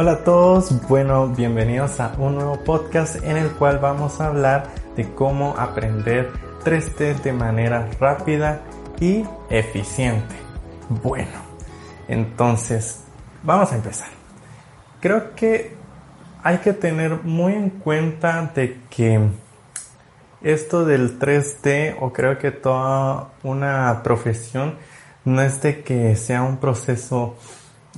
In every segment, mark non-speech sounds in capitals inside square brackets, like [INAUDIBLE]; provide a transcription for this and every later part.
Hola a todos, bueno, bienvenidos a un nuevo podcast en el cual vamos a hablar de cómo aprender 3D de manera rápida y eficiente. Bueno, entonces vamos a empezar. Creo que hay que tener muy en cuenta de que esto del 3D o creo que toda una profesión no es de que sea un proceso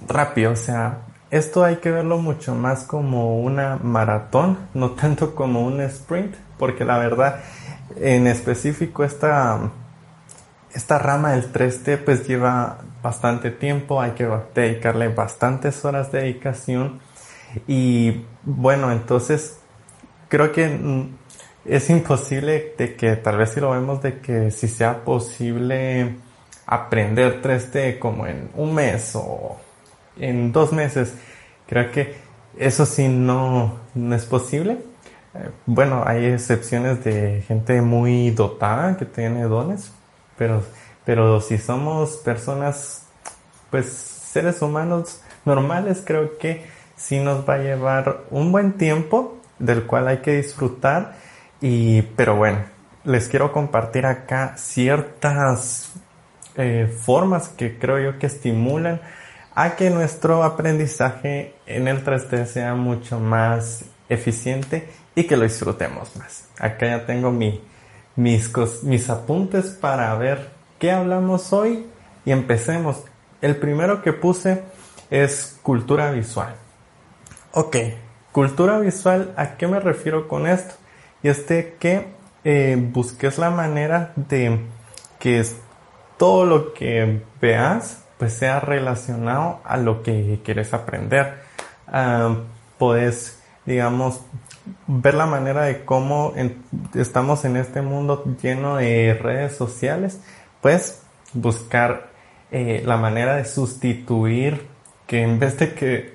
rápido, o sea, esto hay que verlo mucho más como una maratón, no tanto como un sprint, porque la verdad, en específico esta, esta rama del 3D pues lleva bastante tiempo, hay que dedicarle bastantes horas de dedicación. Y bueno, entonces creo que es imposible de que tal vez si lo vemos de que si sea posible aprender 3D como en un mes o en dos meses. Creo que eso sí no, es posible. Eh, bueno, hay excepciones de gente muy dotada que tiene dones, pero, pero si somos personas, pues seres humanos normales, creo que sí nos va a llevar un buen tiempo del cual hay que disfrutar. Y, pero bueno, les quiero compartir acá ciertas eh, formas que creo yo que estimulan a que nuestro aprendizaje en el 3D sea mucho más eficiente y que lo disfrutemos más. Acá ya tengo mi, mis, mis apuntes para ver qué hablamos hoy y empecemos. El primero que puse es cultura visual. Ok, cultura visual, ¿a qué me refiero con esto? Y es de que eh, busques la manera de que todo lo que veas pues sea relacionado a lo que quieres aprender. Ah, puedes, digamos, ver la manera de cómo estamos en este mundo lleno de redes sociales, pues buscar eh, la manera de sustituir que en vez de que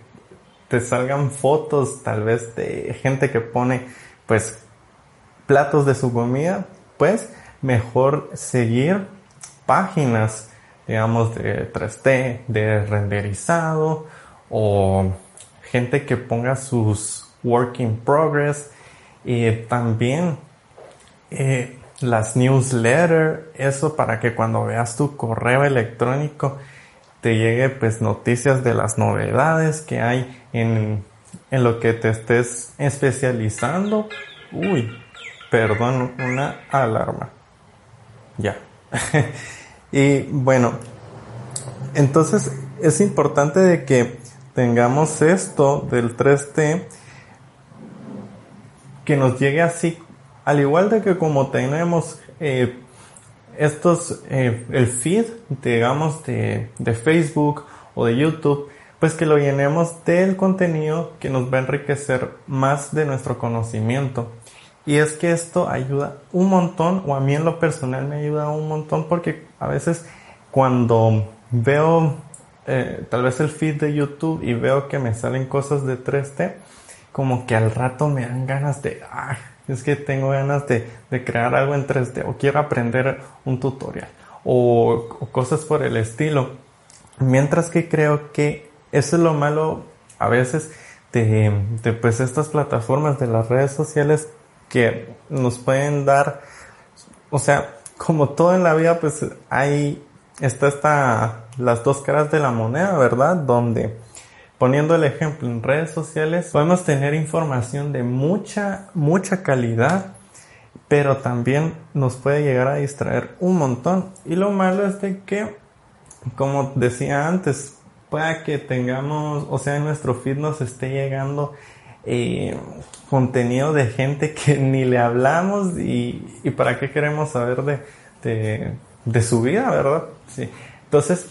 te salgan fotos tal vez de gente que pone pues platos de su comida, pues mejor seguir páginas digamos, de 3D, de renderizado o gente que ponga sus work in progress y también eh, las newsletters, eso para que cuando veas tu correo electrónico te llegue pues noticias de las novedades que hay en, en lo que te estés especializando. Uy, perdón, una alarma. Ya. [LAUGHS] Y bueno, entonces es importante de que tengamos esto del 3D que nos llegue así, al igual de que como tenemos eh, estos, eh, el feed, digamos, de, de Facebook o de YouTube, pues que lo llenemos del contenido que nos va a enriquecer más de nuestro conocimiento. Y es que esto ayuda un montón, o a mí en lo personal me ayuda un montón porque a veces cuando veo eh, tal vez el feed de YouTube y veo que me salen cosas de 3D, como que al rato me dan ganas de, ah, es que tengo ganas de, crear algo en 3D o quiero aprender un tutorial o, cosas por el estilo. Mientras que creo que eso es lo malo a veces de, de pues estas plataformas de las redes sociales que nos pueden dar, o sea, como todo en la vida, pues hay, está esta, las dos caras de la moneda, ¿verdad? Donde, poniendo el ejemplo en redes sociales, podemos tener información de mucha, mucha calidad, pero también nos puede llegar a distraer un montón. Y lo malo es de que, como decía antes, pueda que tengamos, o sea, en nuestro feed nos esté llegando eh, contenido de gente que [LAUGHS] ni le hablamos y, y para qué queremos saber de, de, su vida, ¿verdad? Sí. Entonces,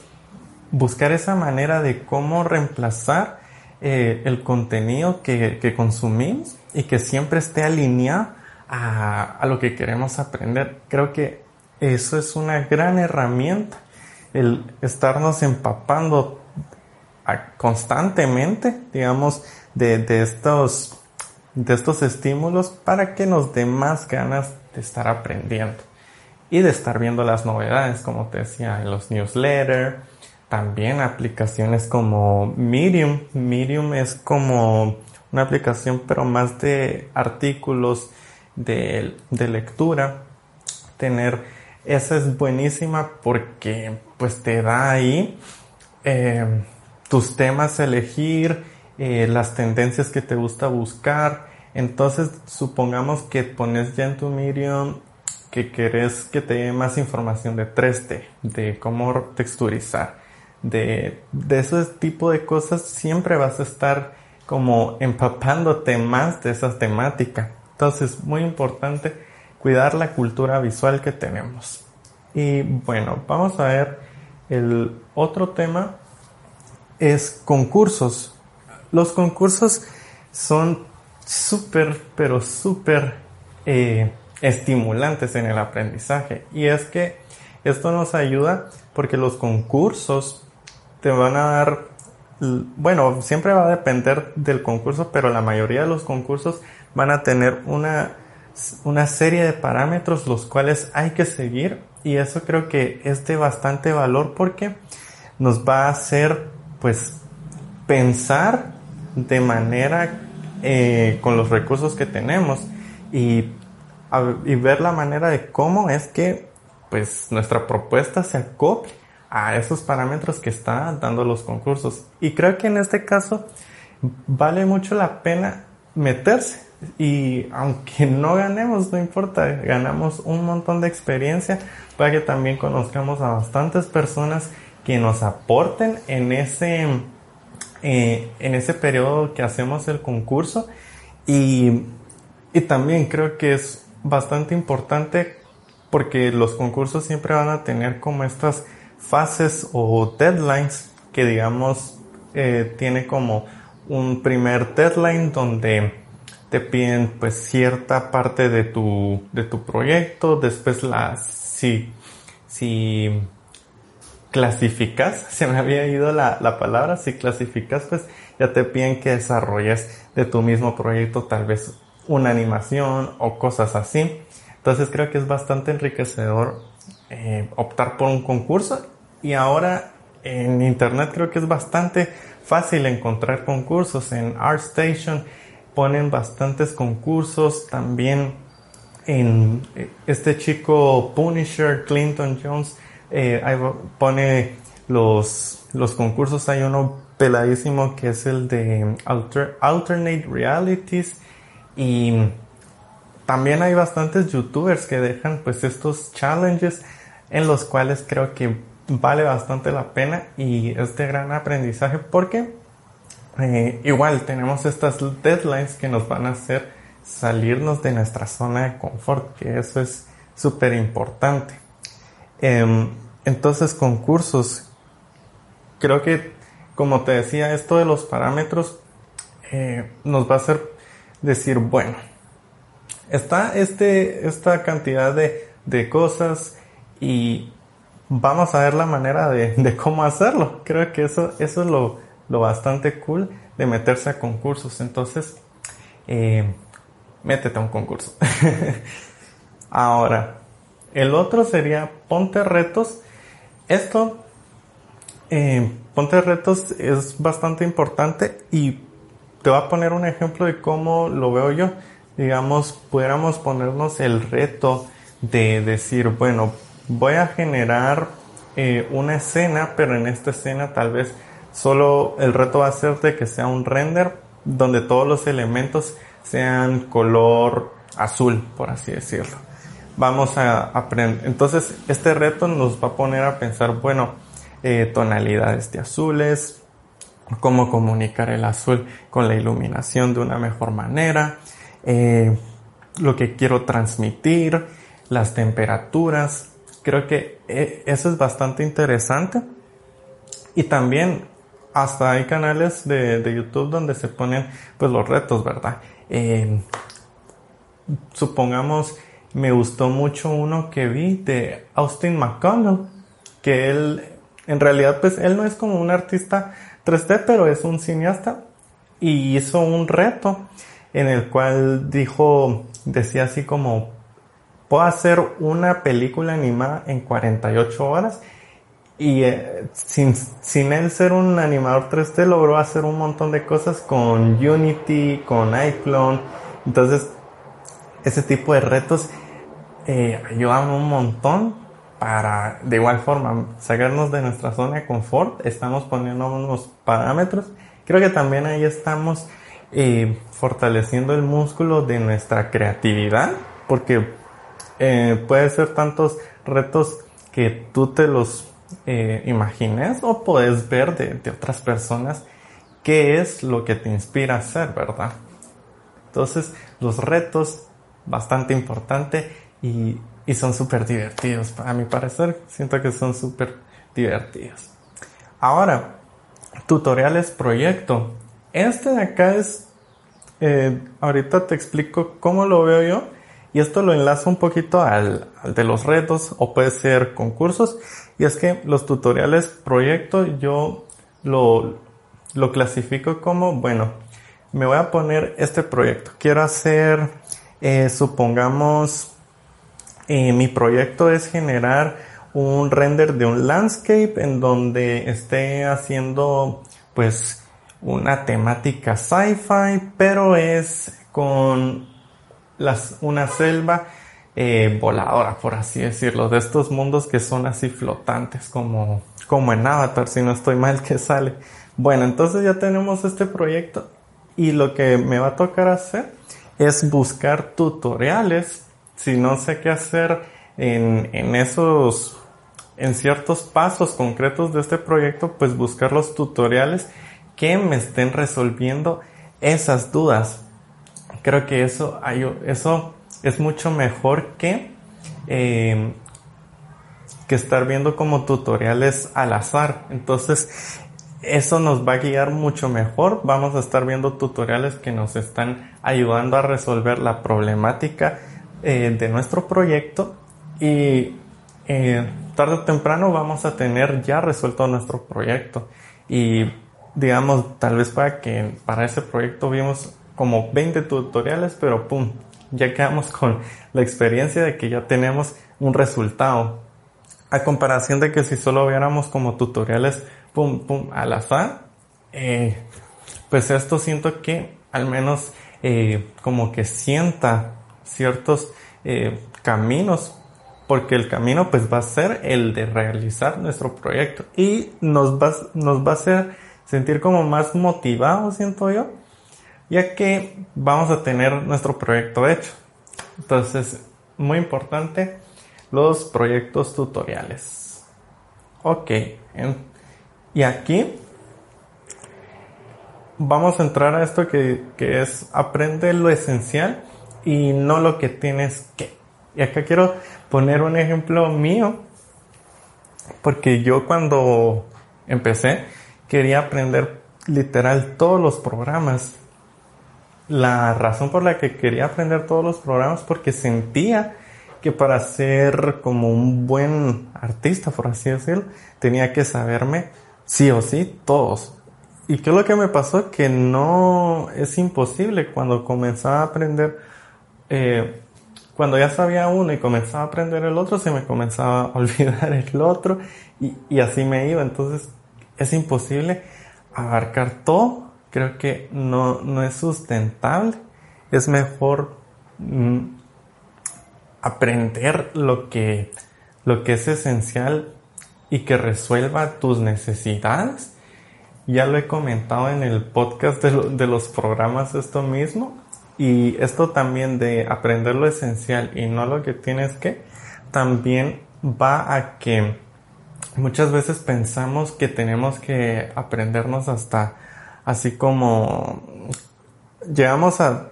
buscar esa manera de cómo reemplazar eh, el contenido que, que, consumimos y que siempre esté alineado a, a, lo que queremos aprender. Creo que eso es una gran herramienta, el estarnos empapando constantemente, digamos, de, estos, de estos estímulos para que nos dé más ganas de estar aprendiendo y de estar viendo las novedades, como te decía, en los newsletters, también aplicaciones como Medium. Medium es como una aplicación pero más de artículos de, lectura. Tener esa es buenísima porque pues te da ahí eh, tus temas a elegir, eh, las tendencias que te gusta buscar. Entonces supongamos que pones ya en tu Medium que querés que te dé más información de 3D, de cómo texturizar, de, de ese tipo de cosas, siempre vas a estar como empapándote más de esa temática. Entonces, muy importante cuidar la cultura visual que tenemos. Y bueno, vamos a ver el otro tema es concursos. Los concursos son súper, pero súper eh, estimulantes en el aprendizaje. Y es que esto nos ayuda porque los concursos te van a dar, bueno, siempre va a depender del concurso, pero la mayoría de los concursos van a tener una, una serie de parámetros los cuales hay que seguir y eso creo que es de bastante valor porque nos va a hacer pues pensar de manera eh, con los recursos que tenemos y y ver la manera de cómo es que pues nuestra propuesta se acople a esos parámetros que están dando los concursos. Y creo que en este caso vale mucho la pena meterse. Y aunque [LAUGHS] no ganemos, no importa, ganamos un montón de experiencia para que también conozcamos a bastantes personas que nos aporten en ese, eh, en ese periodo que hacemos el concurso. Y, y también creo que es bastante importante porque los concursos siempre van a tener como estas fases o deadlines que digamos eh, tiene como un primer deadline donde te piden pues cierta parte de tu, de tu proyecto, después la, si, si clasificas, [LAUGHS] se me había ido la, la palabra, si clasificas pues ya te piden que desarrolles de tu mismo proyecto tal vez una animación o cosas así. Entonces creo que es bastante enriquecedor eh, optar por un concurso y ahora en internet creo que es bastante fácil encontrar concursos. En ArtStation ponen bastantes concursos también en eh, este chico Punisher Clinton Jones eh, pone los, los concursos hay uno peladísimo que es el de alternate realities y también hay bastantes youtubers que dejan pues estos challenges en los cuales creo que vale bastante la pena y es de gran aprendizaje porque eh, igual tenemos estas deadlines que nos van a hacer salirnos de nuestra zona de confort, que eso es súper importante. Em, entonces, concursos, creo que, como te decía, esto de los parámetros eh, nos va a hacer decir, bueno, está este, esta cantidad de, de cosas y vamos a ver la manera de, de, cómo hacerlo. Creo que eso, eso es lo, lo bastante cool de meterse a concursos. Entonces, eh, métete a un concurso. [LAUGHS] Ahora, el otro sería ponte retos. Esto, eh, ponte retos es bastante importante y te voy a poner un ejemplo de cómo lo veo yo. Digamos, pudiéramos ponernos el reto de decir, bueno, voy a generar eh, una escena, pero en esta escena tal vez solo el reto va a ser de que sea un render donde todos los elementos sean color azul, por así decirlo. Vamos a aprender. Entonces, este reto nos va a poner a pensar, bueno, eh, tonalidades de azules, cómo comunicar el azul con la iluminación de una mejor manera, eh, lo que quiero transmitir, las temperaturas. Creo que eh, eso es bastante interesante. Y también hasta hay canales de, YouTube donde se ponen pues los retos, ¿verdad? Eh, supongamos, me gustó mucho uno que vi de Austin McConnell, que él, en realidad pues él no es como un artista 3D, pero es un cineasta y hizo un reto en el cual dijo, decía así como, puedo hacer una película animada en 48 horas y eh, sin, sin él ser un animador 3D logró hacer un montón de cosas con Unity, con iClone. Entonces, ese tipo de retos eh, ayudan un montón para, de igual forma, sacarnos de nuestra zona de confort. Estamos poniendo unos parámetros. Creo que también ahí estamos eh, fortaleciendo el músculo de nuestra creatividad, porque eh, puede ser tantos retos que tú te los eh, imagines o puedes ver de, otras personas qué es lo que te inspira a hacer, ¿verdad? Entonces, los retos, bastante importante y, son súper divertidos. A mi parecer, siento que son súper divertidos. Ahora, tutoriales proyecto. Este de acá es, eh, ahorita te explico cómo lo veo yo y esto lo enlazo un poquito al, al, de los retos o puede ser concursos. Y es que los tutoriales proyecto yo lo, lo clasifico como, bueno, me voy a poner este proyecto. Quiero hacer, eh, supongamos, eh, mi proyecto es generar un render de un landscape en donde esté haciendo pues una temática sci-fi, pero es con las, una selva eh, voladora, por así decirlo, de estos mundos que son así flotantes como, como en Avatar, si no estoy mal que sale. Bueno, entonces ya tenemos este proyecto y lo que me va a tocar hacer es buscar tutoriales, si no sé qué hacer en, en esos, en ciertos pasos concretos de este proyecto, pues buscar los tutoriales que me estén resolviendo esas dudas creo que eso, eso es mucho mejor que, em, que estar viendo como tutoriales al azar. Entonces, eso nos va a guiar mucho mejor. Vamos a estar viendo tutoriales que nos están ayudando a resolver la problemática eh, de nuestro proyecto y eh, tarde o temprano vamos a tener ya resuelto nuestro proyecto. Y digamos, tal vez para que para ese proyecto vimos como 20 tutoriales, pero pum, ya quedamos con la experiencia de que ya tenemos un resultado. A comparación de que si solo viéramos como tutoriales, pum, pum, al azar, eh, pues esto siento que al menos como que sienta ciertos eh, caminos, porque el camino pues va a ser el de realizar nuestro proyecto y nos va, nos va a hacer sentir como más motivados, siento yo, ya que vamos a tener nuestro proyecto hecho. Entonces, muy importante, los proyectos tutoriales. Ok, y aquí vamos a entrar a esto que, que es aprende lo esencial y no lo que tienes que. Y acá quiero poner un ejemplo mío, porque yo cuando empecé quería aprender literal todos los programas la razón por la que quería aprender todos los programas porque sentía que para ser como un buen artista, por así decirlo, tenía que saberme sí o sí todos. ¿Y qué es lo que me pasó? Que no es imposible cuando comenzaba a aprender, eh, cuando ya sabía uno y comenzaba a aprender el otro, se me comenzaba a [LAUGHS] olvidar el otro y, así me iba. Entonces es imposible abarcar todo creo que no, no es sustentable. Es mejor mm, aprender lo que, lo que es esencial y que resuelva tus necesidades. Ya lo he comentado en el podcast de, de los programas esto mismo. Y esto también de aprender lo esencial y no lo que tienes que, también va a que muchas veces pensamos que tenemos que aprendernos hasta así como llegamos a,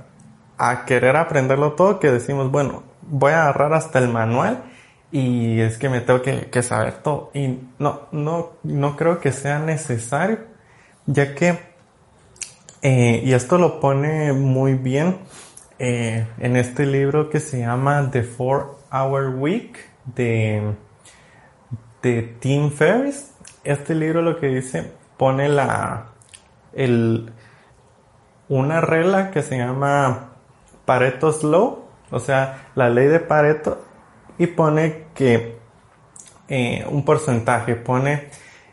querer aprenderlo todo que decimos, bueno, voy a agarrar hasta el manual y es que me tengo que, saber todo. Y no, no, no creo que sea necesario, ya que, eh, y esto lo pone muy bien eh, en este libro que se llama The Four Hour Week de, de Tim Ferriss. Este libro lo que dice, pone la, el, una regla que se llama Pareto's Law, o sea, la ley de Pareto, y pone que eh, un porcentaje, pone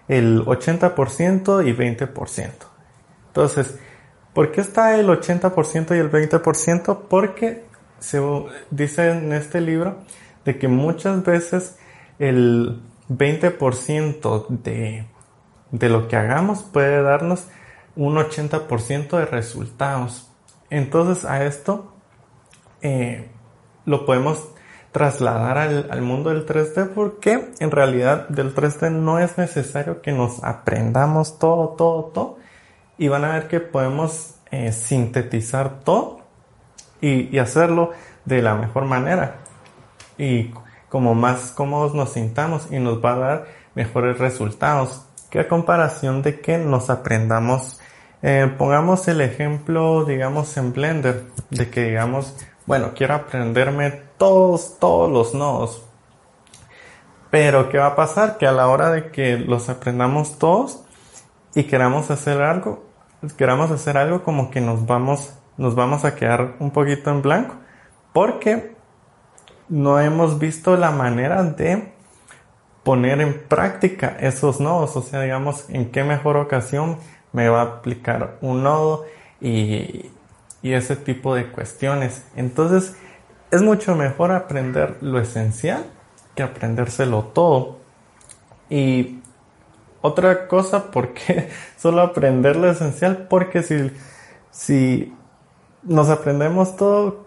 el 80% y 20%. Entonces, ¿por qué está el 80% y el 20%? Porque se dice en este libro de que muchas veces el 20% de, de lo que hagamos puede darnos un 80% de resultados. Entonces a esto eh, lo podemos trasladar al, mundo del 3D porque en realidad del 3D no es necesario que nos aprendamos todo, todo, todo y van a ver que podemos eh, sintetizar todo y, hacerlo de la mejor manera y como más cómodos nos sintamos y nos va a dar mejores resultados que a comparación de que nos aprendamos eh, pongamos el ejemplo digamos en Blender de que digamos bueno quiero aprenderme todos, todos los nodos. Pero ¿qué va a pasar? Que a la hora de que los aprendamos todos y queramos hacer algo, queramos hacer algo como que nos vamos, nos vamos a quedar un poquito en blanco. Porque no hemos visto la manera de poner en práctica esos nodos. O sea, digamos, en qué mejor ocasión me va a aplicar un nodo y, y ese tipo de cuestiones. Entonces, es mucho mejor aprender lo esencial que aprendérselo todo. Y otra cosa, ¿por qué [LAUGHS] solo aprender lo esencial? Porque si, si nos aprendemos todo,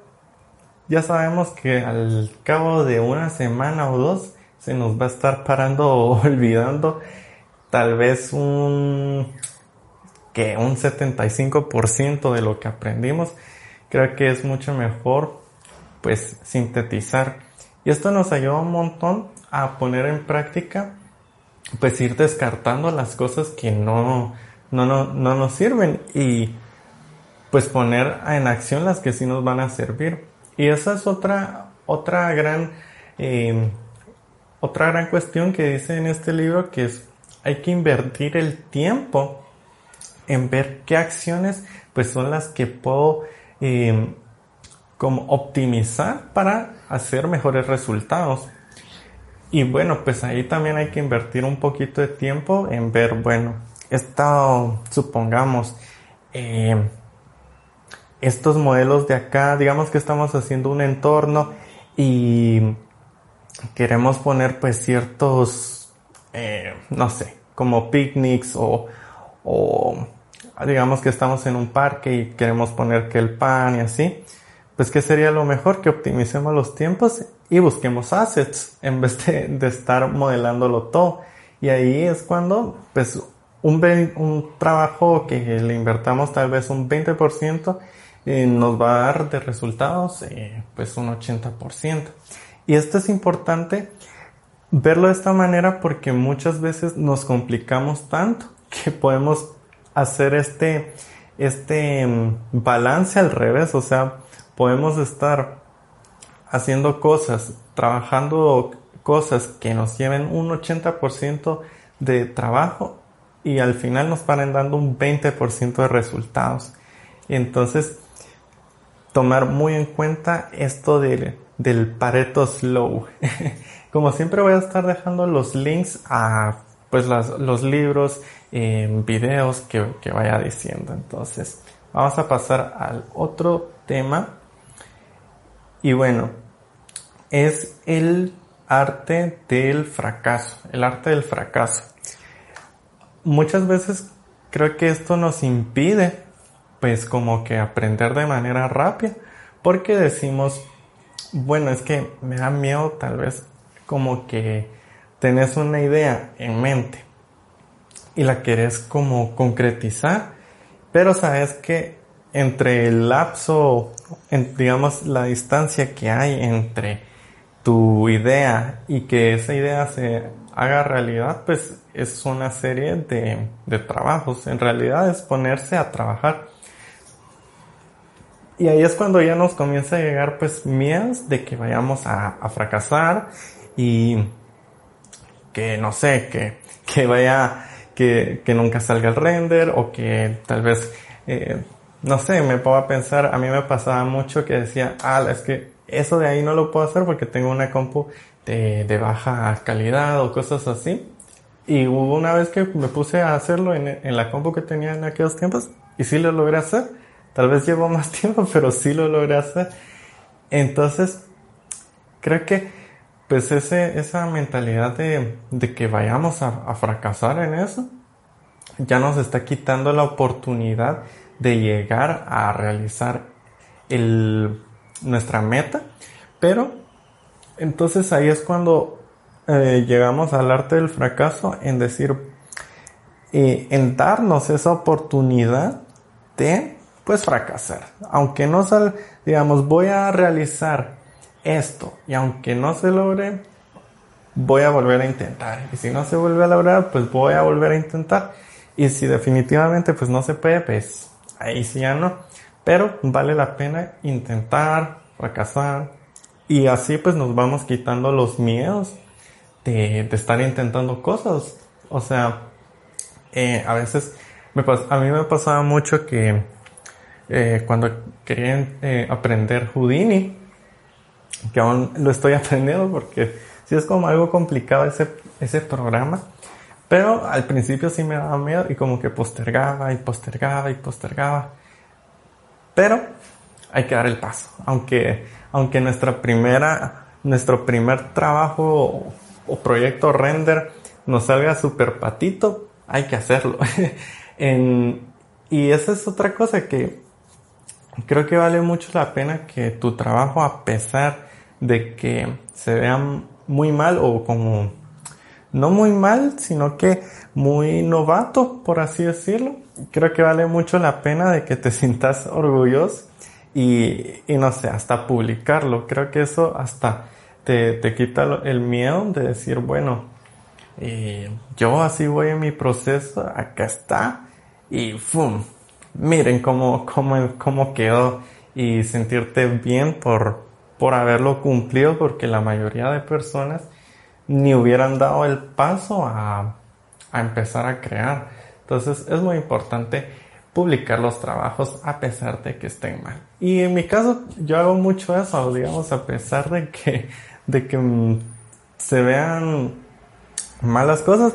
ya sabemos que al cabo de una semana o dos se nos va a estar parando o [LAUGHS] olvidando tal vez un que un 75% de lo que aprendimos. Creo que es mucho mejor pues sintetizar. Y esto nos ayuda un montón a poner en práctica, pues ir descartando las cosas que no, no, no, no nos sirven y pues poner en acción las que sí nos van a servir. Y esa es otra, otra gran, eh, otra gran cuestión que dice en este libro que es hay que invertir el tiempo en ver qué acciones pues son las que puedo eh, como optimizar para hacer mejores resultados. Y bueno, pues ahí también hay que invertir un poquito de tiempo en ver, bueno, esto, supongamos, eh, estos modelos de acá, digamos que estamos haciendo un entorno y queremos poner pues ciertos, eh, no sé, como picnics o, o digamos que estamos en un parque y queremos poner que el pan y así pues ¿qué sería lo mejor? Que optimicemos los tiempos y busquemos assets en vez de, estar modelándolo todo. Y ahí es cuando, pues, un, un trabajo que le invertamos tal vez un 20% eh, nos va a dar de resultados, eh, pues, un 80%. Y esto es importante verlo de esta manera porque muchas veces nos complicamos tanto que podemos hacer este, este mm, balance al revés, o sea, podemos estar haciendo cosas, trabajando cosas que nos lleven un 80% de trabajo y al final nos paren dando un 20% de resultados. Entonces, tomar muy en cuenta esto del, del Pareto Slow. [LAUGHS] Como siempre voy a estar dejando los links a pues los libros, eh, videos que, que vaya diciendo. Entonces, vamos a pasar al otro tema y bueno, es el arte del fracaso, el arte del fracaso. Muchas veces creo que esto nos impide pues como que aprender de manera rápida porque decimos, bueno, es que me da miedo tal vez como que tenés una idea en mente y la querés como concretizar, pero sabes que entre el lapso, digamos, la distancia que hay entre tu idea y que esa idea se haga realidad, pues es una serie de, de trabajos. En realidad es ponerse a trabajar. Y ahí es cuando ya nos comienza a llegar pues miedos de que vayamos a, a fracasar y que no sé, que, que vaya, que, que nunca salga el render o que tal vez eh, no sé, me puedo pensar, a mí me pasaba mucho que decía, ah, es que eso de ahí no lo puedo hacer porque tengo una compu de, baja calidad o cosas así. Y hubo una vez que me puse a hacerlo en, en la compu que tenía en aquellos tiempos y sí lo logré hacer. Tal vez llevó más [LAUGHS] tiempo, pero sí lo logré hacer. Entonces, creo que pues ese, esa mentalidad de, que vayamos a, fracasar en eso, ya nos está quitando la oportunidad de llegar a realizar nuestra meta. Pero entonces ahí es cuando eh, llegamos al arte del fracaso en decir, eh, en darnos esa oportunidad de pues fracasar. Aunque no sal, digamos, voy a realizar esto y aunque no se logre, voy a volver a intentar. Y si no se vuelve a lograr, pues voy a volver a intentar. Y si definitivamente pues no se puede, pues ahí sí ya no. Pero vale la pena intentar, fracasar. Y así pues nos vamos quitando los miedos de, estar intentando cosas. O sea, eh, a veces me a mí me pasaba mucho que eh, cuando quería eh, aprender Houdini, que aún lo estoy [LAUGHS] aprendiendo porque sí es como algo complicado ese, ese programa. Pero al principio sí me daba miedo y como que postergaba y postergaba y postergaba. Pero hay que dar el paso. Aunque, aunque nuestra primera, nuestro primer trabajo o, proyecto render nos salga súper patito, hay que hacerlo. [LAUGHS] y esa es otra cosa que creo que vale mucho la pena que tu trabajo, a pesar de que se vean muy mal o como no muy mal, sino que muy novato, por así decirlo. Creo que vale mucho la pena de que te [LAUGHS] sientas orgulloso y, y no sé, hasta publicarlo. Creo que eso hasta te, te quita el miedo de decir, bueno, eh, yo así voy en mi proceso, acá está, y ¡fum! Miren cómo, cómo, cómo quedó y sentirte bien por, por haberlo cumplido porque la mayoría de personas ni hubieran dado el paso a, empezar a crear. Entonces es muy importante publicar los trabajos a pesar de que estén mal. Y en mi caso yo hago mucho eso, digamos, a pesar de que, de que mm, se vean malas cosas,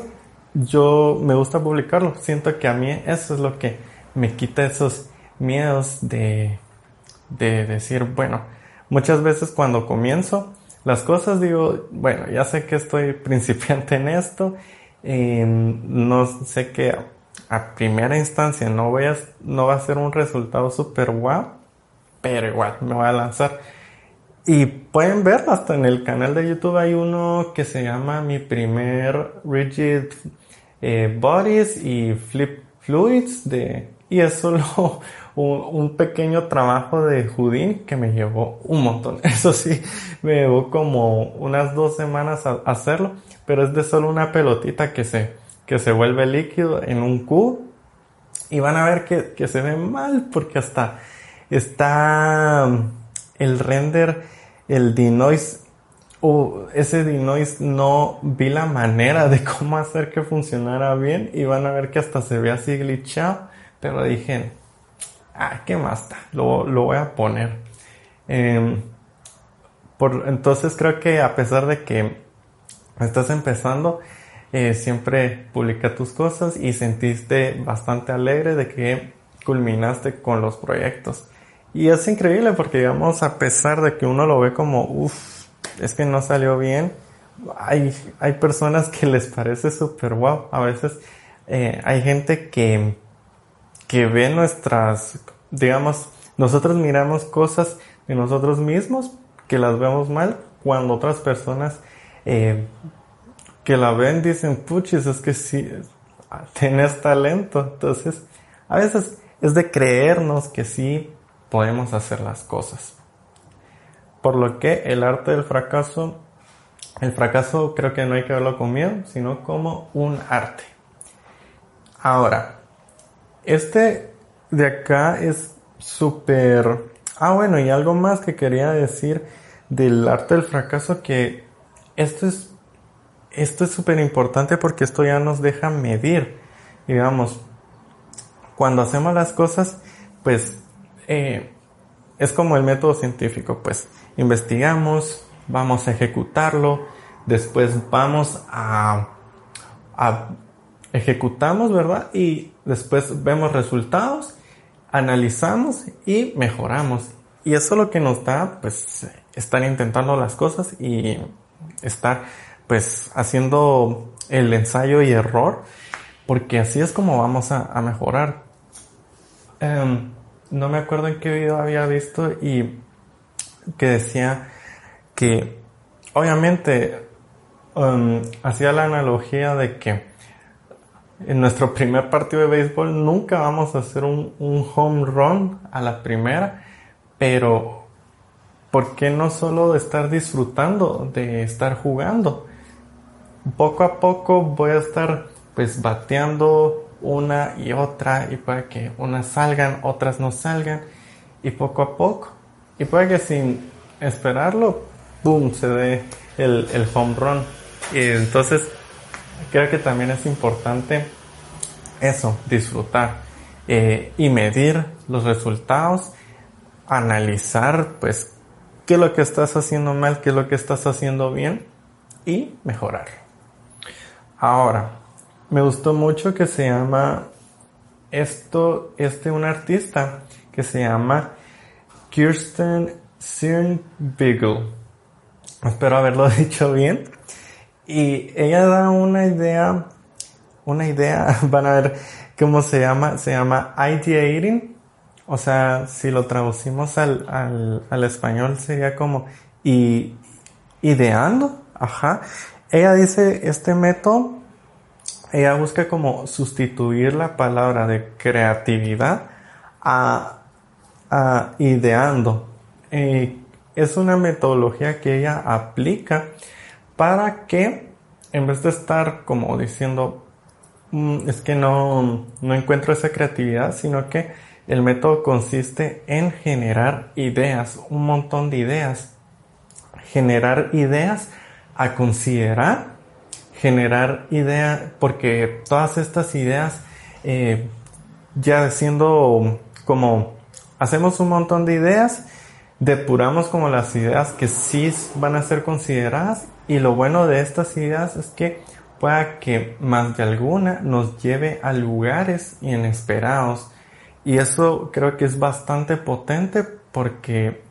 yo me gusta publicarlo. Siento que a mí eso es lo que me quita esos miedos de, de decir, bueno, Muchas veces cuando comienzo las cosas digo, bueno, ya sé que estoy [LAUGHS] principiante en esto, no sé que a primera instancia no, voy a, no va a ser un resultado super guau, pero igual me voy a lanzar. Y pueden ver hasta en el canal de YouTube hay uno que se llama Mi primer Rigid eh, Bodies y Flip Fluids de, y es solo un, pequeño trabajo de Houdini que me llevó un montón. [LAUGHS] Eso sí, me llevó como unas dos semanas a hacerlo, pero es de solo una pelotita que se, que se vuelve líquido en un cubo. Y van a ver que, que se ve mal porque hasta está um, el render, el denoise o ese denoise no vi la manera de cómo hacer que funcionara bien y van a ver que hasta se ve así glitchado pero dije ah, ¿qué más está? Lo, voy a poner. Em, por, entonces creo que a pesar de que estás empezando, eh, siempre publica tus cosas y sentiste bastante alegre de que culminaste con los proyectos. Y es increíble porque digamos, a pesar de que uno lo ve como, uff, es que no salió bien, hay, hay personas que les parece súper guau. A veces eh, hay gente que que ve nuestras, digamos, nosotros miramos cosas de nosotros mismos que las vemos mal cuando otras personas eh, que la ven dicen, puchis, es que sí, tienes talento. Entonces, a veces es de creernos que sí podemos hacer las cosas. Por lo que el arte del fracaso, el fracaso creo que no hay que verlo con miedo, sino como un arte. Ahora, este de acá es súper... Ah, bueno, y algo más que quería decir del arte del fracaso, que esto es esto es súper importante porque esto ya nos deja medir. Digamos, cuando hacemos las cosas, pues eh, es como el método científico, pues investigamos, vamos a ejecutarlo, después vamos a, a ejecutamos, ¿verdad? Y después vemos resultados, analizamos y mejoramos. Y eso es lo que nos da, pues, estar intentando las cosas y estar, pues, haciendo el ensayo y error, porque así es como vamos a, mejorar. Em, no me acuerdo en qué video había visto y que decía que, obviamente, em, hacía la analogía de que en nuestro primer partido de béisbol nunca vamos a hacer un, home run a la primera, pero ¿por qué no solo estar disfrutando de estar jugando? Poco a poco voy a estar pues bateando una y otra y puede que unas salgan, otras no salgan y poco a poco. Y puede que sin esperarlo, ¡boom!, se dé el, el home run. Y entonces creo que también es importante eso, disfrutar eh, y medir los resultados, analizar pues qué es lo que estás haciendo mal, qué es lo que estás haciendo bien y mejorar. Ahora, me gustó mucho que se llama esto, este un artista que se llama Kirsten Beagle. Espero haberlo [LAUGHS] dicho bien. Y ella da una idea, una idea, [LAUGHS] van a ver cómo se llama, se llama ideating. O sea, si lo traducimos al, al, español sería como y, ideando, ajá. Ella dice, este método, ella busca como sustituir la palabra de creatividad a, a ideando. Eh, es una metodología que ella aplica para que en vez de estar como diciendo mm, es que no, no encuentro esa creatividad, sino que el método consiste en generar ideas, un montón de ideas. Generar ideas a considerar, generar ideas, porque todas estas ideas, eh, ya siendo como, hacemos un montón de ideas, depuramos como las ideas que sí van a ser consideradas y lo bueno de estas ideas es que pueda que más de alguna nos lleve a lugares inesperados. Y eso creo que es bastante potente porque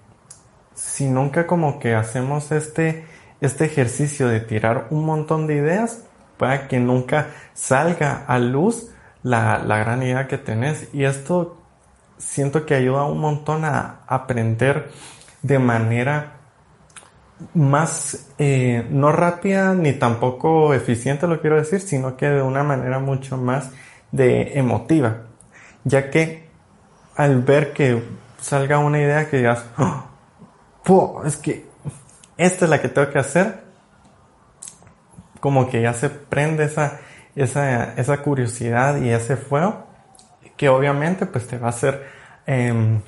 si nunca como que hacemos este este ejercicio de tirar un montón de ideas pueda que nunca salga a luz la, la gran idea que tenés. Y esto siento que ayuda un montón a aprender de manera más eh, no rápida ni tampoco eficiente lo quiero decir, sino que de una manera mucho más de emotiva, ya que al ver que salga una idea que digas, oh, es que esta es la que tengo que hacer, como que ya se prende esa, esa, esa curiosidad y ese fuego que obviamente pues te va a hacer em,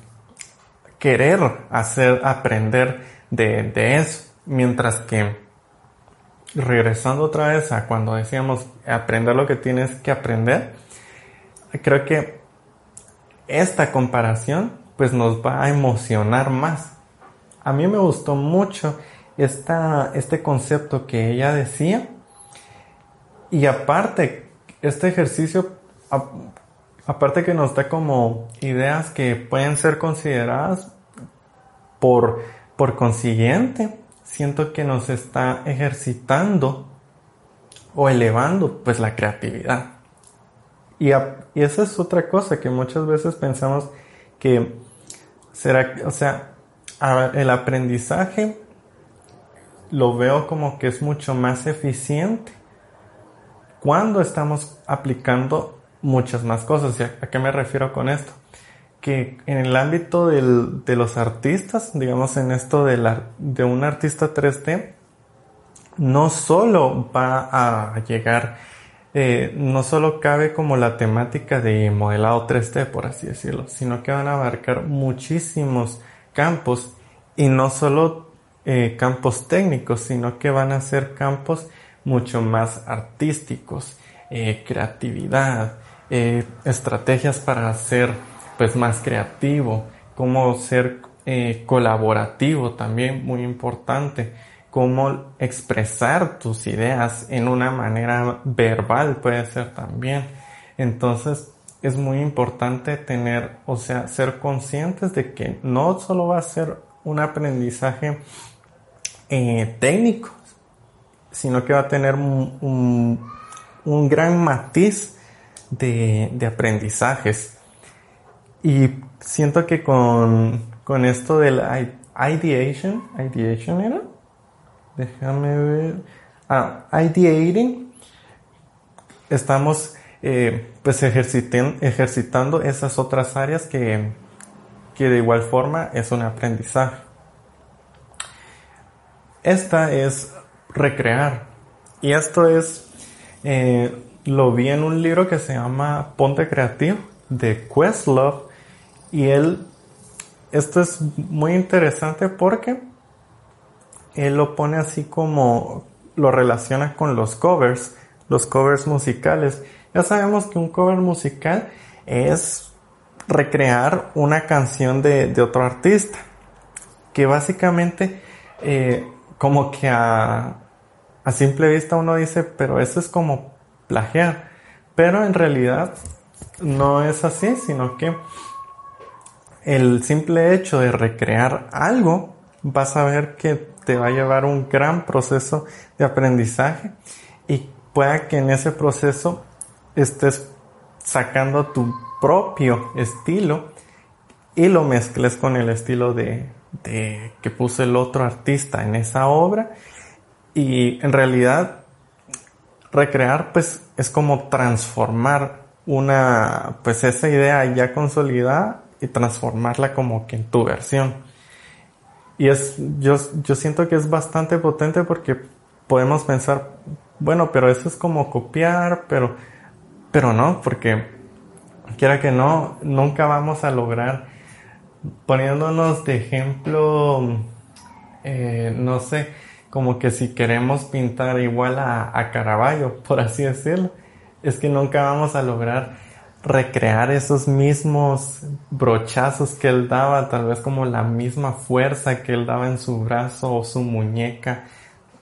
querer hacer aprender de, de eso. Mientras que regresando otra vez a cuando decíamos aprender lo que tienes que aprender, creo que esta comparación pues nos va a emocionar más. A mí me gustó mucho esta, este concepto que ella decía y aparte este ejercicio aparte que nos da como ideas que pueden ser consideradas por, por consiguiente, siento que nos está ejercitando o elevando pues la creatividad. Y, y esa es otra cosa que muchas veces pensamos que será, o sea, el aprendizaje lo veo como que es mucho más eficiente cuando estamos aplicando muchas más cosas. ¿A qué me refiero con esto? Que en el ámbito de los artistas, digamos en esto de, un artista 3D, no solo va a llegar, eh, no solo cabe como la temática de modelado 3D, por así decirlo, sino que van a abarcar muchísimos campos y no solo eh, campos técnicos, sino que van a ser campos mucho más artísticos, eh, creatividad, estrategias para ser pues más creativo, cómo ser eh, colaborativo también muy importante, cómo expresar tus ideas en una manera verbal puede ser también. Entonces es muy importante tener, o sea, ser conscientes de que no solo va a ser un aprendizaje eh, técnico, sino que va a tener un, gran matiz de, de, aprendizajes. Y siento que con, con esto del ideation, ideation era, déjame ver, ah, ideating, estamos eh, pues ejercitando esas otras áreas que, que de igual forma es un aprendizaje. Esta es recrear. Y esto es, eh, lo vi en un libro que se llama Ponte Creativo de Questlove. Y él, esto es muy interesante porque él lo pone así como lo relaciona con los covers, los covers musicales. Ya sabemos que un cover musical es recrear una canción de, otro artista, que básicamente eh, como que a, a simple vista uno dice, pero eso es como plagiar. Pero en realidad no es así, sino que el simple hecho de recrear algo, vas a ver que te va a llevar un gran proceso de aprendizaje y pueda que en ese proceso estés sacando tu propio estilo y lo mezcles con el estilo de, de que puso el otro artista en esa obra. Y en realidad, recrear, pues, es como transformar una, pues, esa idea ya consolidada y transformarla como que en tu versión. Y es, yo, yo siento que es bastante potente porque podemos pensar, bueno, pero eso es como copiar, pero, pero no, porque quiera que no, nunca vamos a lograr, poniéndonos de ejemplo, eh, no sé, como que si queremos pintar igual a, a Caravaggio, por así decirlo, es que nunca vamos a lograr recrear esos mismos brochazos que él daba, tal vez como la misma fuerza que él daba en su brazo o su muñeca.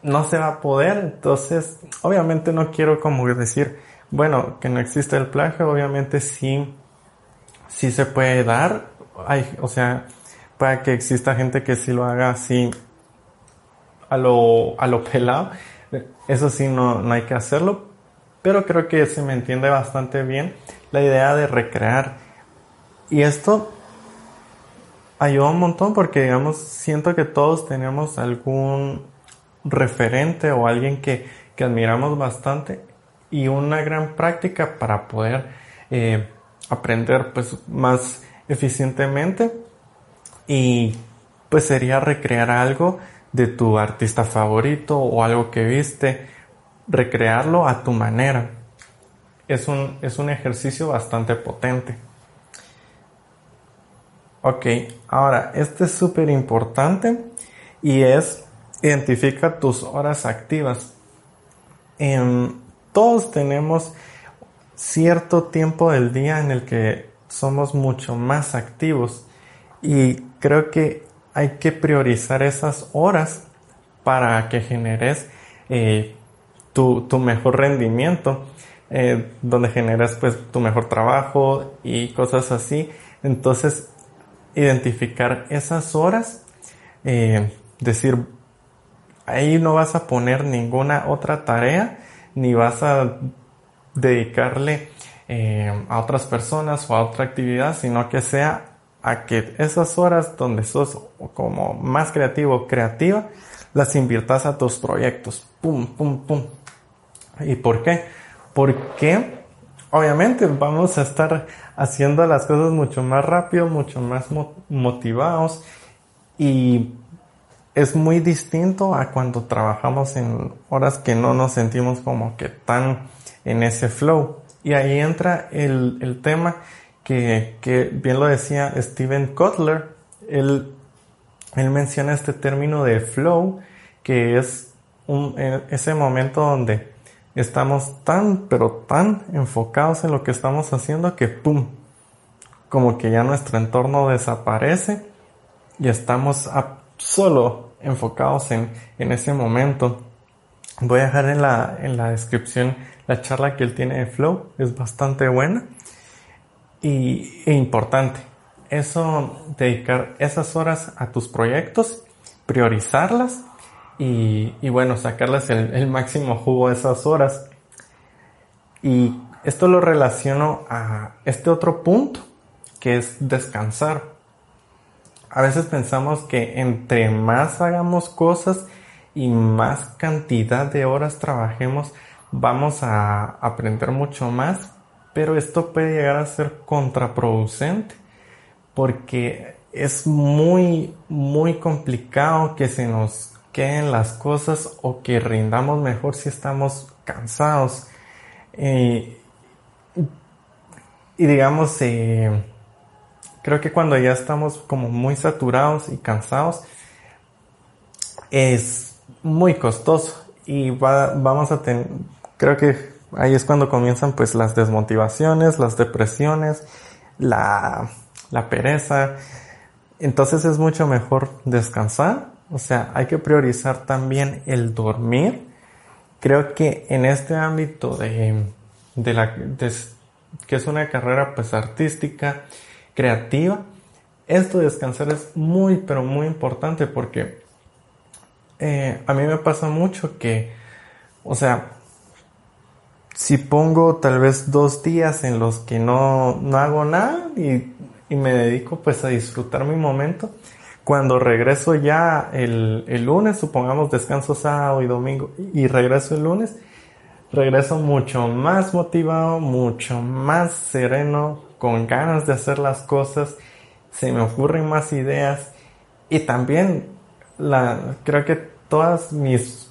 No se va a poder, entonces obviamente no quiero como decir, bueno, que no existe el plagio, obviamente sí, sí se puede dar, hay, o sea, para que exista gente que sí lo haga así a lo, a lo pelado. Eso sí, no, no hay que hacerlo. Pero creo que se me entiende bastante bien la idea de recrear. Y esto ayuda un montón porque, digamos, siento que todos tenemos algún referente o alguien que, que admiramos bastante y una gran práctica para poder eh, aprender pues más eficientemente y pues sería recrear algo de tu artista favorito o algo que viste, recrearlo a tu manera. Es un, es un ejercicio bastante potente. Ok, ahora, este es súper importante y es identifica tus horas activas. todos tenemos cierto tiempo del día en el que somos mucho más activos y creo que hay que priorizar esas horas para que generes eh, tu, mejor rendimiento, eh, donde generas pues tu mejor trabajo y cosas así. Entonces, identificar esas horas, eh, decir, ahí no vas a poner ninguna otra tarea, ni vas a dedicarle a otras personas o a otra actividad, sino que sea a que esas horas donde sos como más creativo, creativa, las inviertas a tus proyectos. Pum, pum, pum. ¿Y por qué? Porque obviamente vamos a estar haciendo las cosas mucho más rápido, mucho más motivados y es muy distinto a cuando trabajamos en horas que no nos sentimos como que tan en ese flow. Y ahí entra el, el tema que, bien lo decía Steven Kotler, él, él menciona este término de flow, que es un, e, ese momento donde estamos tan, pero tan enfocados en lo que estamos haciendo que ¡pum! Como que ya nuestro entorno desaparece y estamos solo enfocados en, en ese momento. Voy a dejar en la, en la descripción la charla que él tiene de Flow, es bastante buena y, e importante. Eso, dedicar esas horas a tus proyectos, priorizarlas y, y bueno, sacarles el, el máximo jugo de esas horas. Y esto lo relaciono a este otro punto, que es descansar. A veces pensamos que entre más hagamos cosas, y más cantidad de horas trabajemos, vamos a aprender mucho más, pero esto puede llegar a ser contraproducente porque es muy, muy complicado que se nos queden las cosas o que rindamos mejor si estamos cansados. Y digamos, eh, creo que cuando ya estamos como muy saturados y cansados, es muy costoso y va, vamos a tener, creo que ahí es cuando comienzan pues las desmotivaciones, las depresiones, la, la pereza. Entonces es mucho mejor descansar, o sea, hay que priorizar también el dormir. Creo que en este ámbito de, de la, que es una carrera pues artística, creativa, esto de descansar es muy pero muy importante porque eh, a mí me pasa mucho que, o sea, si pongo tal vez dos días en los que no, no hago nada y, y, me dedico pues a disfrutar mi momento, cuando regreso ya el, el lunes, supongamos descanso sábado y domingo y regreso el lunes, regreso mucho más motivado, mucho más sereno, con ganas de hacer las cosas, se me ocurren más ideas y también la, creo que todas mis,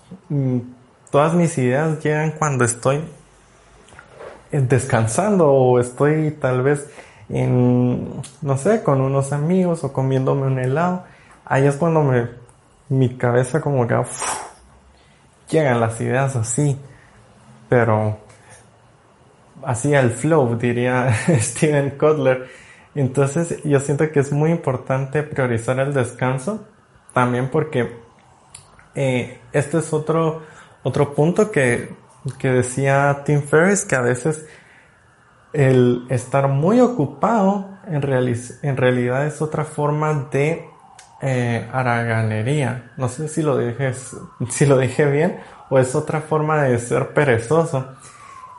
todas mis ideas llegan cuando estoy descansando o estoy tal vez en, no sé, con unos amigos o comiéndome un helado. Ahí es cuando me, mi cabeza como que llegan las ideas así, pero así al flow, diría [LAUGHS] Steven Kotler. Entonces yo siento que es muy importante priorizar el descanso también porque eh, este es otro, otro punto que, que decía Tim Ferriss, que a veces el estar muy ocupado en, en realidad es otra forma de eh, haraganería. No sé si lo, dije, si lo dije bien o es otra forma de ser perezoso.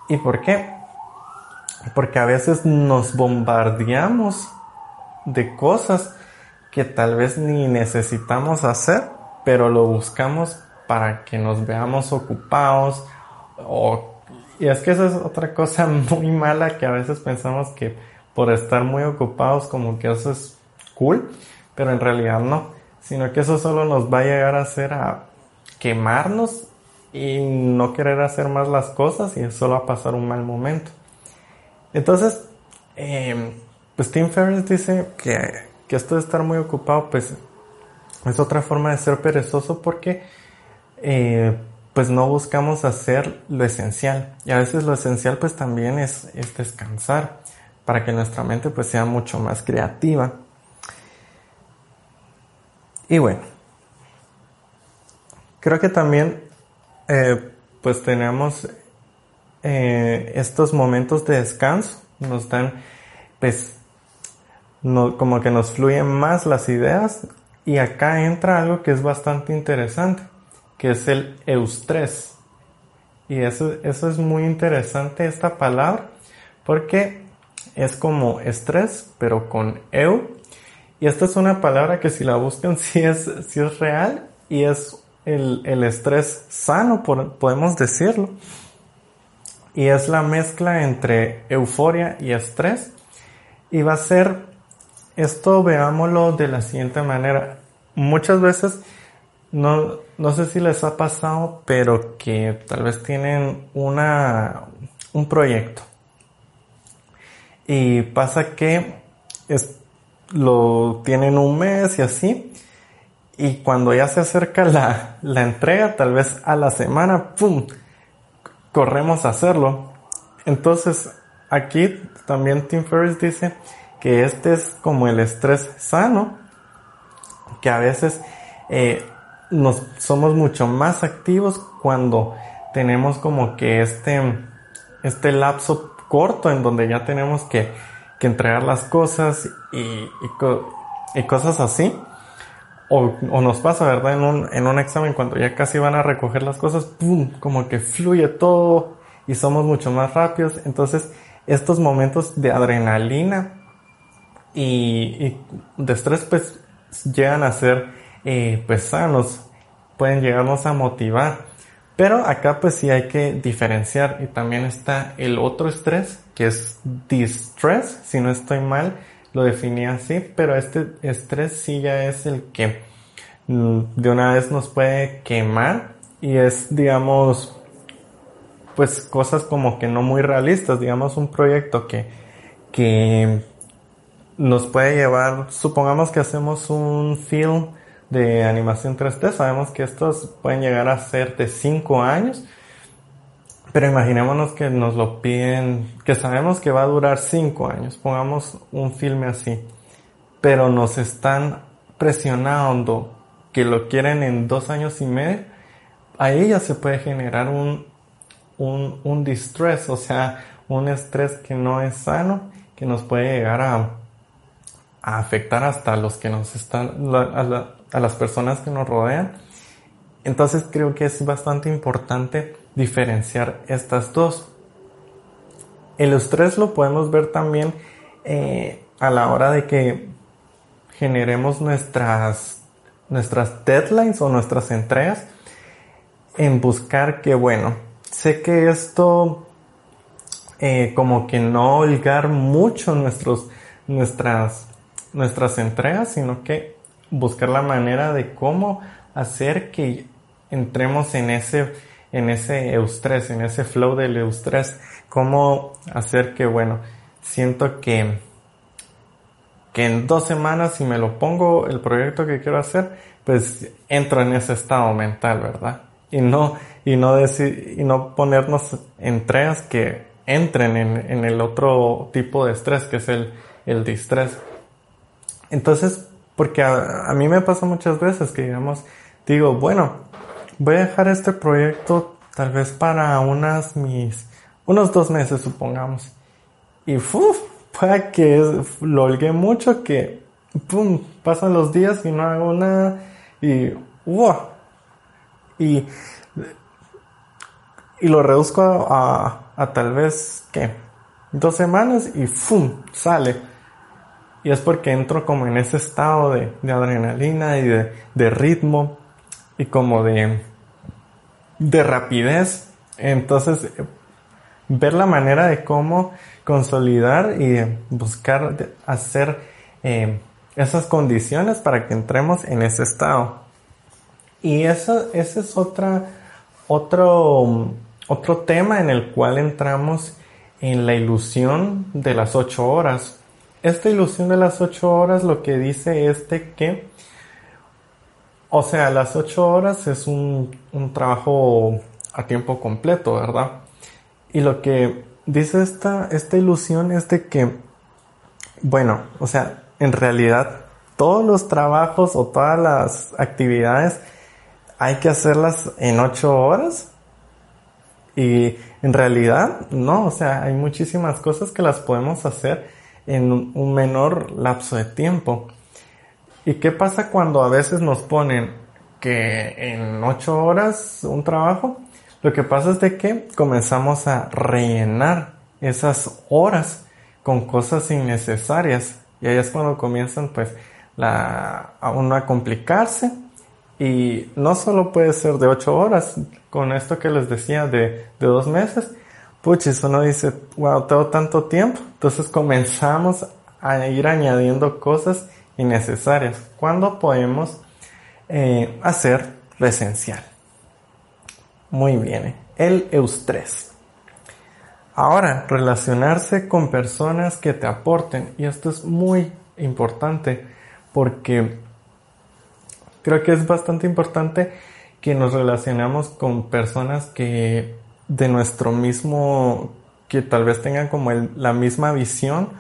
¿Y por qué? Porque a veces nos bombardeamos de cosas que tal vez ni necesitamos hacer, pero lo buscamos para que nos veamos ocupados o y es que esa es otra cosa [LAUGHS] muy mala que a veces pensamos que por estar muy ocupados como que eso es cool, pero en realidad no, sino que eso solo nos va a llegar a hacer a quemarnos y no querer hacer más las cosas y solo a pasar un mal momento. Entonces, eh, pues Tim Ferriss dice que que esto de estar muy ocupado, pues es otra forma de ser perezoso porque eh, pues no buscamos hacer lo esencial. Y a veces lo esencial pues también es, es descansar para que nuestra mente pues sea mucho más creativa. Y bueno, creo que también eh, pues tenemos eh, estos momentos de descanso, nos dan pues como que nos fluyen más las ideas y acá entra algo que es bastante interesante, que es el eustrés. Y eso, eso es muy interesante esta palabra porque es como estrés, pero con eu. Y esta es una palabra que si la buscan [LAUGHS] sí es, es real y es el, el estrés sano, podemos decirlo. Y es la mezcla entre euforia y estrés. Y va a ser esto veámoslo de la siguiente manera. Muchas veces, no, no sé si les ha pasado, pero que tal vez tienen una, un proyecto. Y pasa que es, lo tienen un mes y así. Y cuando ya se acerca la, la entrega, tal vez a la semana, ¡pum! Corremos a hacerlo. Entonces, aquí también Tim Ferriss dice que este es como el estrés sano, que a veces eh, nos somos mucho más activos cuando tenemos como que este, este lapso corto en donde ya tenemos que, que entregar las cosas y, y, cosas así. O, o, nos pasa, ¿verdad? En un, en un examen cuando ya casi van a recoger las cosas, ¡pum! Como que fluye todo y somos mucho más rápidos. Entonces, estos momentos de adrenalina y, y de estrés, pues, llegan a ser, eh, pues, sanos. Pueden llegarnos a motivar. Pero acá pues sí hay que diferenciar y también está el otro estrés que es distress, si no estoy mal, lo definí así, pero este estrés sí ya es el que mm, de una vez nos puede quemar y es digamos pues cosas como que no muy realistas, digamos un proyecto que que nos puede llevar, supongamos que hacemos un film de animación 3D. Sabemos que estos pueden llegar a ser de 5 años. Pero imaginémonos que nos lo piden, que sabemos que va a durar 5 años. Pongamos un filme así. Pero nos están presionando que lo quieren en 2 años y medio. Ahí ya se puede generar un, un, un distress, o sea, un estrés que no es sano, que nos puede llegar a, a afectar hasta los que nos están, a las personas que nos rodean. Entonces creo que es bastante importante diferenciar estas dos. El estrés lo podemos ver también eh, a la hora de que generemos nuestras, nuestras deadlines o nuestras entregas en buscar que, bueno, sé que esto eh, como que no holgar mucho nuestros, nuestras, nuestras entregas, sino que buscar la manera de cómo hacer que entremos en ese, en ese eustrés, en ese flow del eustrés, cómo hacer que, bueno, siento que, que en dos semanas si me lo pongo el proyecto que quiero hacer, pues entro en ese estado mental, ¿verdad? Y no, y no decir, y no ponernos entregas que entren en, en el otro tipo de estrés, que es el, el distrés. Entonces, porque a, mí me pasa muchas veces que, digamos, digo, bueno, voy a dejar este proyecto tal vez para unas mis, unos dos meses, supongamos. Y puede que lo holgué mucho que, pum, pasan los días y no hago nada y, wow. Y, y lo reduzco a, a, tal vez, ¿qué? Dos semanas y ¡fum! sale. Y es porque entro como en ese estado de, adrenalina y de, ritmo y como de, de rapidez. Entonces, ver la manera de cómo consolidar y buscar hacer eh, esas condiciones para que entremos en ese estado. Y eso, ese es otra, otro, otro tema en el cual entramos en la ilusión de las ocho horas esta ilusión de las ocho horas lo que dice este que, o sea, las ocho horas es un, un trabajo a tiempo completo, ¿verdad? Y lo que dice esta, esta ilusión es de que, bueno, o sea, en realidad todos los trabajos o todas las actividades hay que hacerlas en ocho horas. Y en realidad, no, o sea, hay muchísimas cosas que las podemos hacer en un menor lapso de tiempo. ¿Y qué pasa cuando a veces nos ponen que en ocho horas un trabajo? Lo que pasa es de que comenzamos a rellenar esas horas con cosas innecesarias y ahí es cuando comienzan pues la, a uno a complicarse y no solo puede ser de ocho horas con esto que les decía de, de dos meses puchis, uno dice, wow, tengo tanto tiempo. Entonces comenzamos a ir añadiendo cosas innecesarias. ¿Cuándo podemos eh, hacer lo esencial? Muy bien, el eustrés. Ahora, relacionarse con personas que te aporten. Y esto es muy importante porque creo que es bastante importante que nos relacionamos con personas que de nuestro mismo, que tal vez tengan como la misma visión,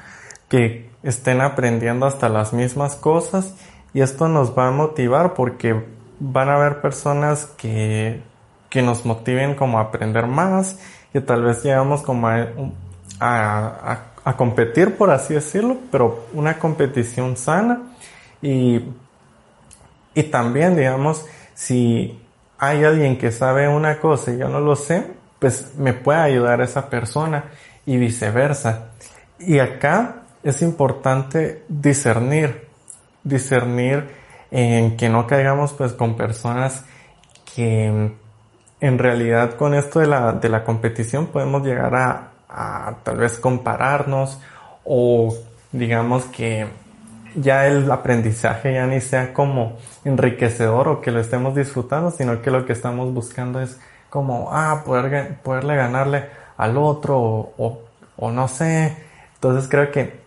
que estén aprendiendo hasta las mismas cosas. Y esto nos va a motivar porque van a haber personas que, que nos motiven como a aprender más, que tal vez llegamos como a, a, competir, por así decirlo, pero una competición sana. Y, y también, digamos, si hay alguien que sabe una cosa y yo no lo sé, pues me puede ayudar esa persona y viceversa. Y acá es importante discernir, discernir en que no caigamos pues con personas que en realidad con esto de la, de la competición podemos llegar a, a tal vez compararnos o digamos que ya el aprendizaje ya ni sea como enriquecedor o que lo estemos disfrutando, sino que lo que estamos buscando es como, ah, poder, poderle ganarle al otro o, no sé. Entonces creo que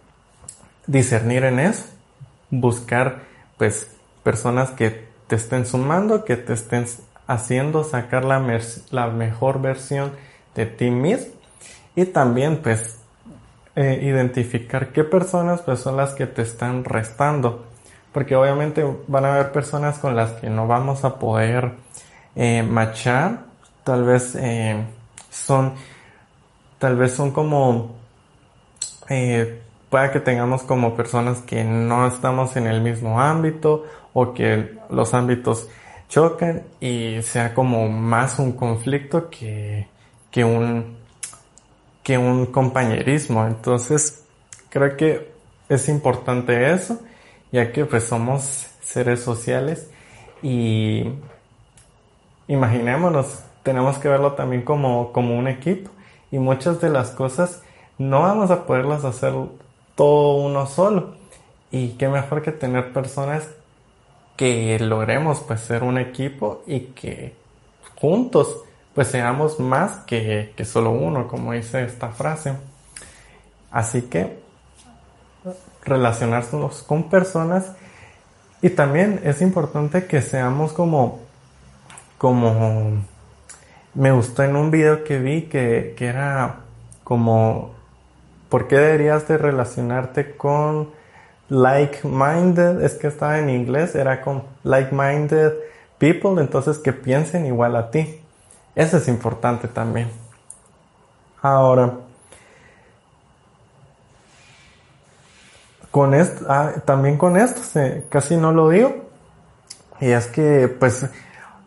discernir en eso, buscar pues personas que te estén sumando, que te estén haciendo sacar la, la mejor versión de ti mismo y también pues eh, identificar qué personas pues son las que te están restando porque obviamente van a haber personas con las que no vamos a poder eh, machar tal vez eh, son tal vez son como eh, pueda que tengamos como personas que no estamos en el mismo ámbito o que los ámbitos chocan y sea como más un conflicto que, que un que un compañerismo. Entonces creo que es importante eso ya que pues somos seres sociales y imaginémonos tenemos que verlo también como, como un equipo. Y muchas de las cosas no vamos a poderlas hacer todo uno solo. Y qué mejor que tener personas que logremos pues ser un equipo y que juntos pues seamos más que, que solo uno como dice esta frase. Así que relacionarnos con personas. Y también es importante que seamos como como me gustó en un video que vi que, que era como, ¿por qué deberías de relacionarte con like-minded? Es que estaba en inglés, era con like-minded people, entonces que piensen igual a ti. Eso es importante también. Ahora, con esto, ah, también con esto, casi no lo digo, y es que pues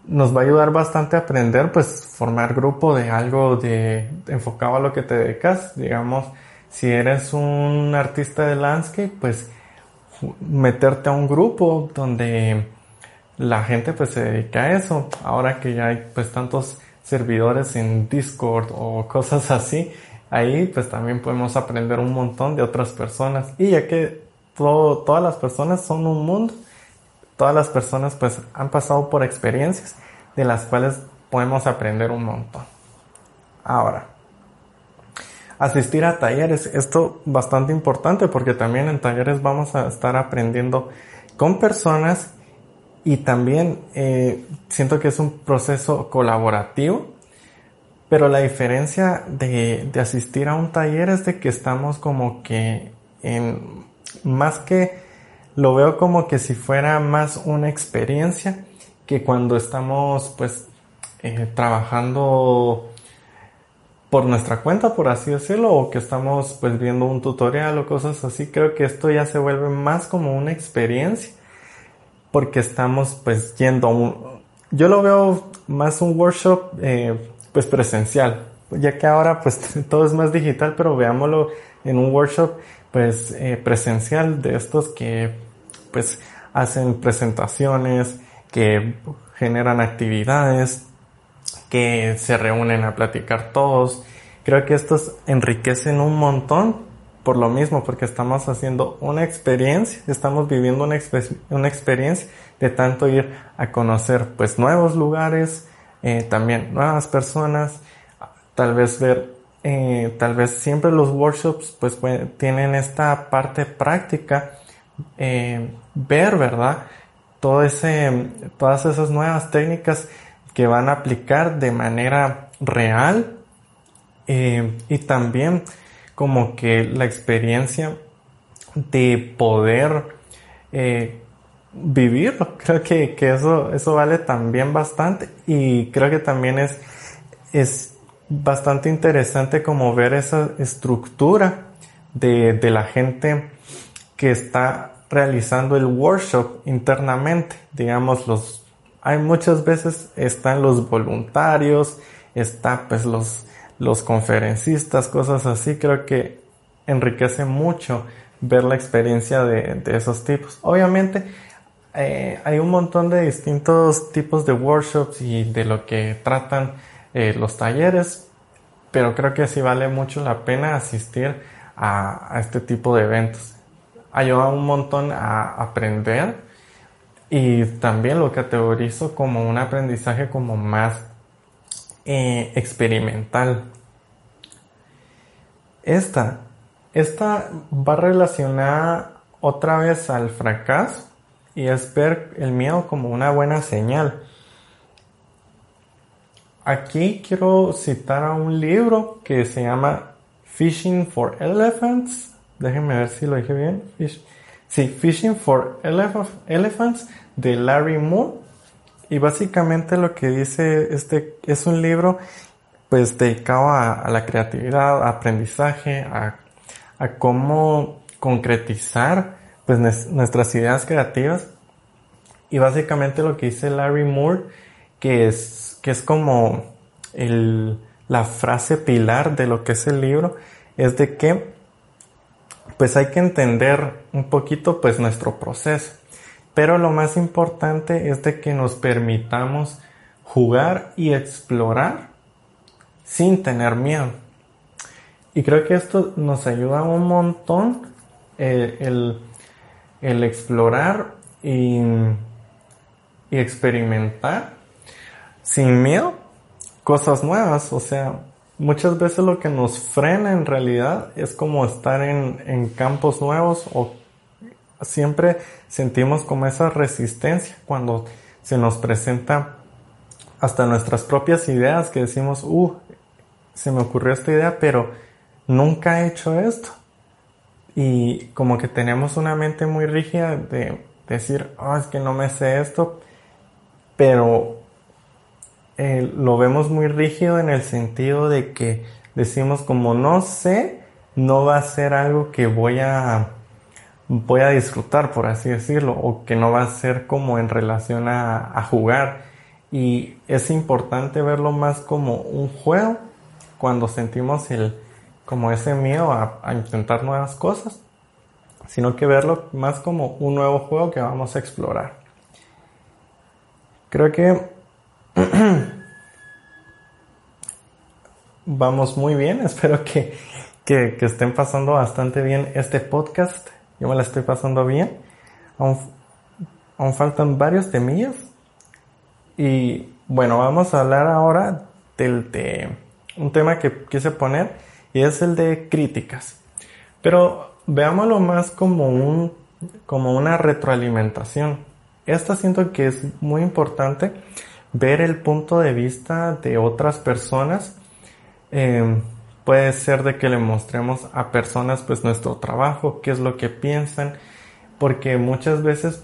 nos va a ayudar bastante a aprender, pues formar grupo de algo de enfocado a lo que te dedicas. Digamos, si eres un artista de landscape, pues meterte a un grupo donde la gente pues se dedica a eso. Ahora que ya hay pues tantos servidores en Discord o [LAUGHS] cosas así, ahí pues también podemos aprender un montón de otras personas. Y ya que todo, todas las personas son un mundo, todas las personas pues han pasado por experiencias de las cuales podemos aprender un montón. Ahora, asistir a talleres, esto bastante importante porque también en talleres vamos a estar aprendiendo con personas y también eh, siento que es un proceso colaborativo, pero la diferencia de, de asistir a un taller es de que estamos como que en más que lo veo como que si fuera más una experiencia que cuando estamos pues eh, trabajando por nuestra cuenta, por así decirlo, o que estamos pues viendo un tutorial o cosas así, creo que esto ya se vuelve más como una experiencia, porque estamos pues yendo a un, yo lo veo más un workshop eh, pues presencial, ya que ahora pues [LAUGHS] todo es más digital, pero veámoslo en un workshop pues eh, presencial de estos que pues hacen presentaciones, que generan actividades, que se reúnen a platicar todos. Creo que estos enriquecen un montón por lo mismo, porque estamos haciendo una experiencia, estamos viviendo una, una experiencia de tanto ir a conocer pues nuevos lugares, eh, también nuevas personas, tal vez ver, eh, tal vez siempre los workshops pues, tienen esta parte práctica, eh, ver, ¿verdad? todo ese, todas esas nuevas técnicas que van a aplicar de manera real eh, y también como que la experiencia de poder eh, vivirlo. [LAUGHS] Creo que, eso, eso vale también bastante y creo que también es, es bastante interesante como ver esa estructura de, de la gente que está realizando el workshop internamente. Digamos, los, hay muchas veces están los voluntarios, está pues los, los conferencistas, cosas así. Creo que enriquece mucho ver la experiencia de, de esos tipos. Obviamente, eh, hay un montón de distintos tipos de workshops y de lo que tratan eh, los talleres, pero creo que sí vale mucho la pena asistir a, a este tipo de eventos. Ayuda un montón a aprender y también lo categorizo como un aprendizaje como más eh, experimental. Esta, esta va relacionada otra vez al fracaso y es ver el miedo como una buena señal. Aquí quiero citar a un libro que se llama Fishing for Elephants. Déjenme ver si lo dije bien. sí, Fishing for Elephants de Larry Moore. Y básicamente lo que dice este es un libro pues dedicado a, la creatividad, a aprendizaje, a, cómo concretizar pues nuestras ideas creativas. Y básicamente lo que dice Larry Moore, que es, que es como la frase pilar de lo que es el libro, es de que pues hay que entender un poquito pues nuestro proceso. Pero lo más importante es de que nos permitamos jugar y explorar sin tener miedo. Y creo que esto nos ayuda un montón eh, el, explorar y, y experimentar sin miedo cosas nuevas. O sea, muchas veces lo que nos frena en realidad es como estar en, en campos nuevos o siempre sentimos como esa resistencia cuando se nos presenta hasta nuestras propias ideas que decimos, uh, se me ocurrió esta idea, pero nunca he hecho esto y como que tenemos una mente muy rígida de decir, oh, es que no me sé esto, pero eh, lo vemos muy rígido en el sentido de que decimos como no sé, no va a ser algo que voy a voy a disfrutar, por así decirlo, o que no va a ser como en relación a, a jugar. Y es importante verlo más como un juego cuando sentimos el, como ese miedo a, intentar nuevas cosas, sino que verlo más como un nuevo juego que vamos a explorar. Creo que [CLEARS THROAT] vamos muy bien, espero que, que, estén pasando bastante bien este podcast. Yo me la estoy pasando bien. Aún, aún faltan varios temillas. Y bueno, vamos a hablar ahora del de un tema que quise poner y es el de críticas. Pero veámoslo más como un como una retroalimentación. Esta siento que es muy importante ver el punto de vista de otras personas. Em, puede ser de que le mostremos a personas pues nuestro trabajo, qué es lo que piensan, porque muchas veces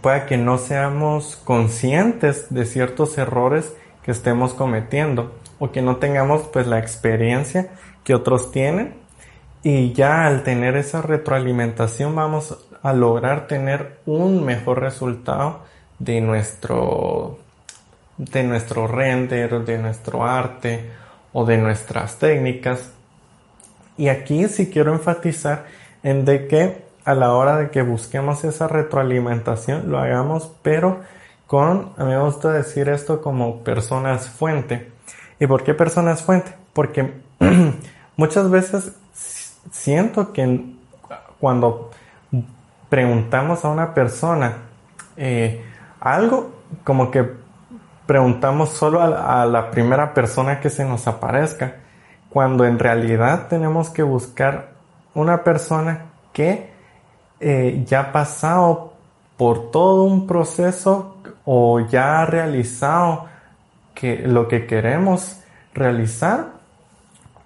puede que no seamos conscientes de ciertos errores que estemos cometiendo o que no tengamos pues la experiencia que otros tienen y ya al tener esa retroalimentación vamos a lograr tener un mejor resultado de nuestro de nuestro render, de nuestro arte o de nuestras técnicas. Y aquí sí quiero enfatizar en de que a la hora de que busquemos esa retroalimentación lo hagamos pero con, a mí me gusta decir esto como personas fuente. ¿Y por qué personas fuente? Porque [CLEARS THROAT] muchas veces siento que cuando preguntamos a una persona eh, algo, como que preguntamos solo a, la primera persona que se nos aparezca, cuando en realidad tenemos que buscar una persona que eh, ya ha pasado por todo un proceso o ya ha realizado lo que queremos realizar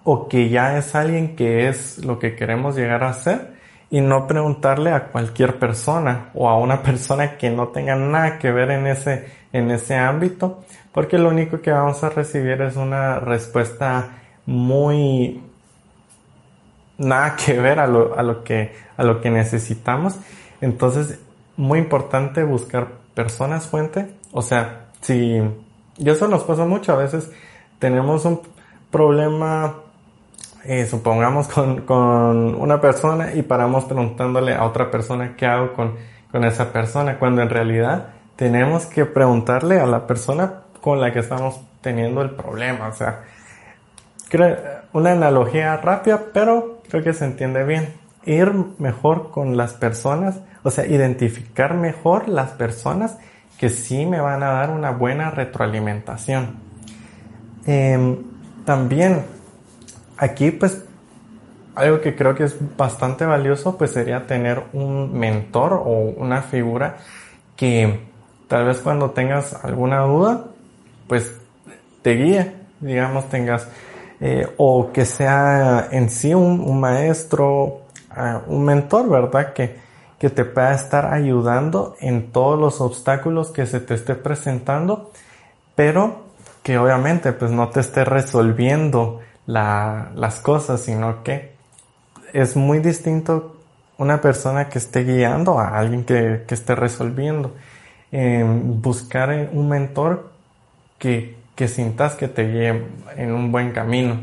o que ya es alguien que es lo que queremos llegar a ser y no preguntarle a cualquier persona o a una [LAUGHS] persona que no tenga nada que ver en ese, en ese ámbito, porque lo único que vamos a recibir es una respuesta muy nada que ver a lo, a lo que, a lo que necesitamos. Entonces, muy importante buscar personas fuente. O sea, si, y eso nos pasa mucho, a veces tenemos un problema eh, supongamos con, con, una persona y paramos preguntándole a otra persona qué hago con, con esa persona, cuando en realidad tenemos que preguntarle a la persona con la que estamos teniendo el problema. O sea, una analogía rápida, pero creo que se entiende bien. Ir mejor con las personas, o sea, identificar mejor las personas que sí me van a dar una buena retroalimentación. Em, también aquí pues algo que creo que es bastante valioso pues sería tener un mentor o una figura que tal vez cuando tengas alguna duda pues te guíe, digamos tengas eh, o que sea en sí un, maestro, ah, un mentor, ¿verdad? Que, que te pueda estar ayudando en todos los obstáculos que se te esté presentando, pero que obviamente pues no te esté resolviendo las cosas, sino que es muy distinto una persona que esté guiando a alguien que, esté resolviendo. buscar un mentor que, que sintas que te guíe en un buen camino.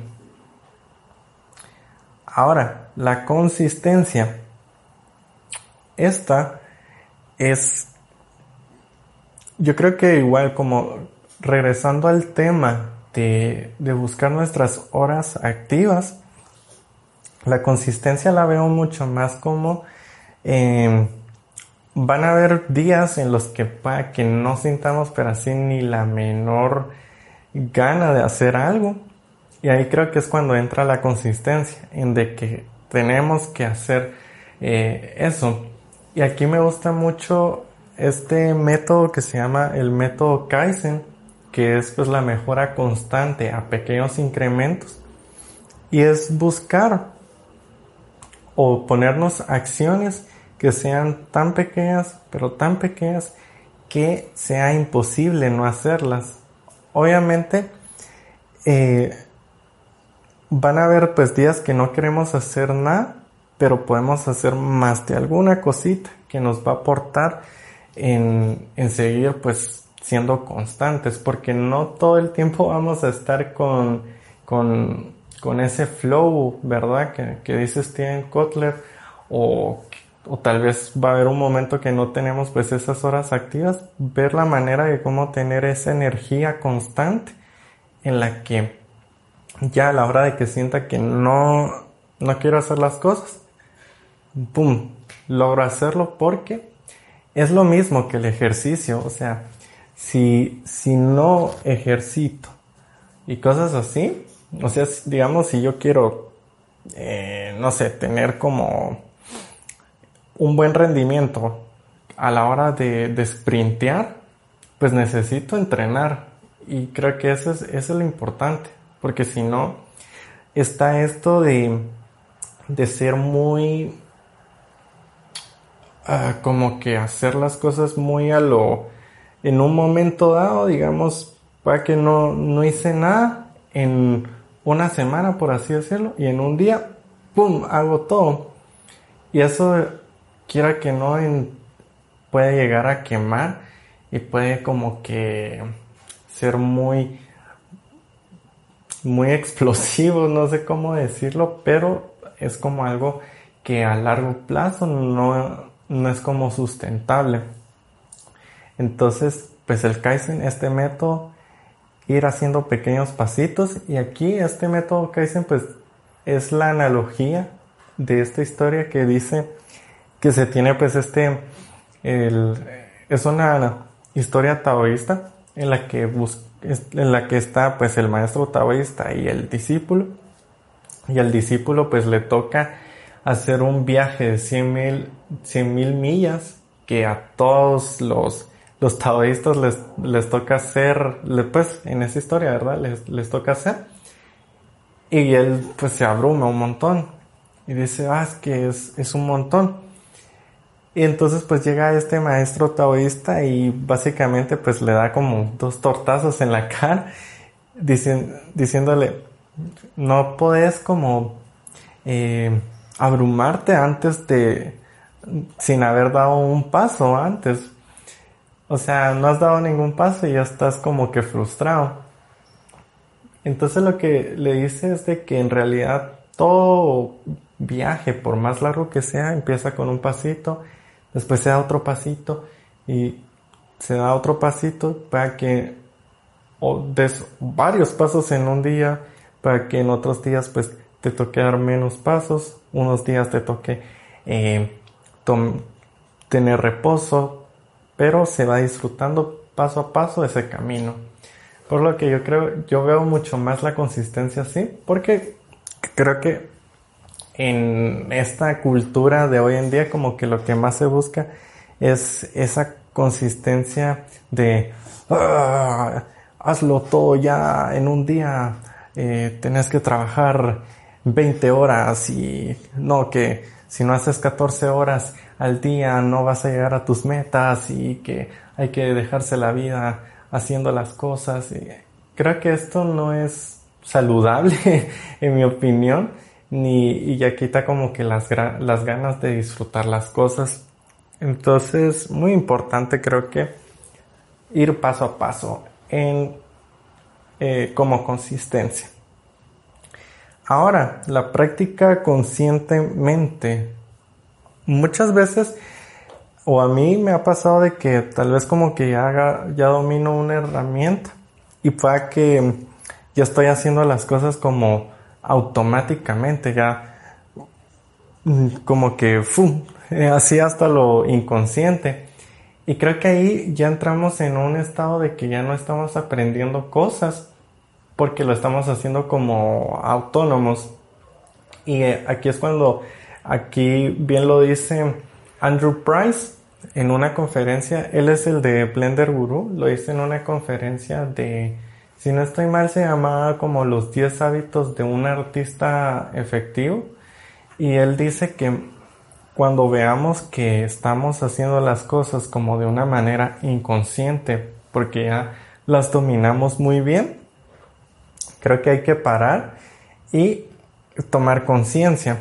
Ahora, la consistencia. Esta es, yo creo que igual como regresando al tema de, buscar nuestras horas activas, la consistencia la veo mucho más como em, van a haber días en los que que no sintamos pero así ni la menor gana de hacer algo. Y ahí creo que es cuando entra la consistencia en de que tenemos que hacer eh, eso. Y aquí me gusta mucho este método que se llama el método Kaizen que es pues la mejora constante a pequeños incrementos y es buscar o ponernos acciones que sean tan pequeñas pero tan pequeñas que sea imposible no hacerlas. Obviamente eh, van a haber pues días que no queremos hacer nada pero podemos hacer más de alguna cosita que nos va a aportar en, en seguir pues siendo constantes, porque no todo el tiempo vamos a estar con, con, con ese flow, ¿verdad? Que, que dice Steven Kotler, o, o, tal vez va a haber un momento que no tenemos pues esas horas activas, ver la manera de cómo tener esa energía constante en la que ya a la hora de que sienta que no, no quiero hacer las cosas, ¡pum! Logro hacerlo porque es lo mismo que el ejercicio, o sea, si, si no ejercito y cosas así, o sea, digamos, si yo quiero, eh, no sé, tener como un buen rendimiento a la hora de, de sprintear, pues necesito entrenar. Y creo que eso es, es lo importante, porque si no, está esto de, de ser muy, ah, como que hacer las cosas muy a lo, en un momento dado, digamos, para que no, no hice nada en una semana, por así decirlo, y en un día, ¡pum!, hago todo. Y eso, quiera que no, puede llegar a quemar y puede como que ser muy, muy [LAUGHS] explosivo, no sé cómo decirlo, pero es como algo que a largo plazo no, no es como sustentable. Entonces, pues el Kaizen, este método, ir haciendo pequeños pasitos. Y aquí este método Kaizen pues es la analogía de esta historia que dice que se tiene pues este, es una historia taoísta en la que en la que está pues el maestro taoísta y el discípulo. Y al discípulo pues le toca hacer un viaje de 100 mil, 100 mil millas que a todos los los taoístas les, les toca hacer, pues en esa historia, ¿verdad? Les, les toca hacer. Y él pues se abruma un montón. Y dice, ah, es que es, es un montón. Y entonces pues llega este maestro taoísta y básicamente pues le da como dos tortazos en la [LAUGHS] cara diciéndole, no puedes como eh, abrumarte antes de, sin haber dado un paso antes. O sea, no has dado ningún paso y ya estás como que frustrado. Entonces lo que le dice es de que en realidad todo viaje, por más largo que sea, empieza con un pasito, después se da otro pasito y se da otro pasito para que o des varios pasos en un día para que en otros días pues te toque dar menos pasos, unos días te toque eh, tener reposo, pero se va disfrutando paso a paso ese camino. Por lo que yo creo, yo veo mucho más la consistencia así, porque creo que en esta cultura de hoy en día como que lo que más se busca es esa consistencia de ah, hazlo todo ya en un día, eh, tenés que trabajar 20 horas y no que si no haces 14 horas al día no vas a llegar a tus metas y que hay que dejarse la vida haciendo las cosas. Y creo que esto no es saludable [LAUGHS] en mi opinión ni y ya quita como que las, las ganas de disfrutar las cosas. Entonces, muy importante creo que ir paso a paso en, eh, como consistencia. Ahora, la práctica conscientemente. Muchas veces, o a mí me ha pasado de que tal vez como que ya, haga, ya domino una herramienta y para que ya estoy haciendo las cosas como automáticamente, ya mm, como que. Eh, así hasta lo inconsciente. Y creo que ahí ya entramos en un estado de que ya no estamos aprendiendo cosas porque lo estamos haciendo como autónomos. Y eh, aquí es cuando, aquí bien lo dice Andrew Price en una conferencia, él es el de Blender Guru, lo dice en una conferencia de si no estoy mal, se llamaba como los 10 hábitos de un artista efectivo. Y él dice que cuando veamos que estamos haciendo las cosas como de una manera inconsciente, porque ya las dominamos muy bien, creo que hay que parar y tomar conciencia.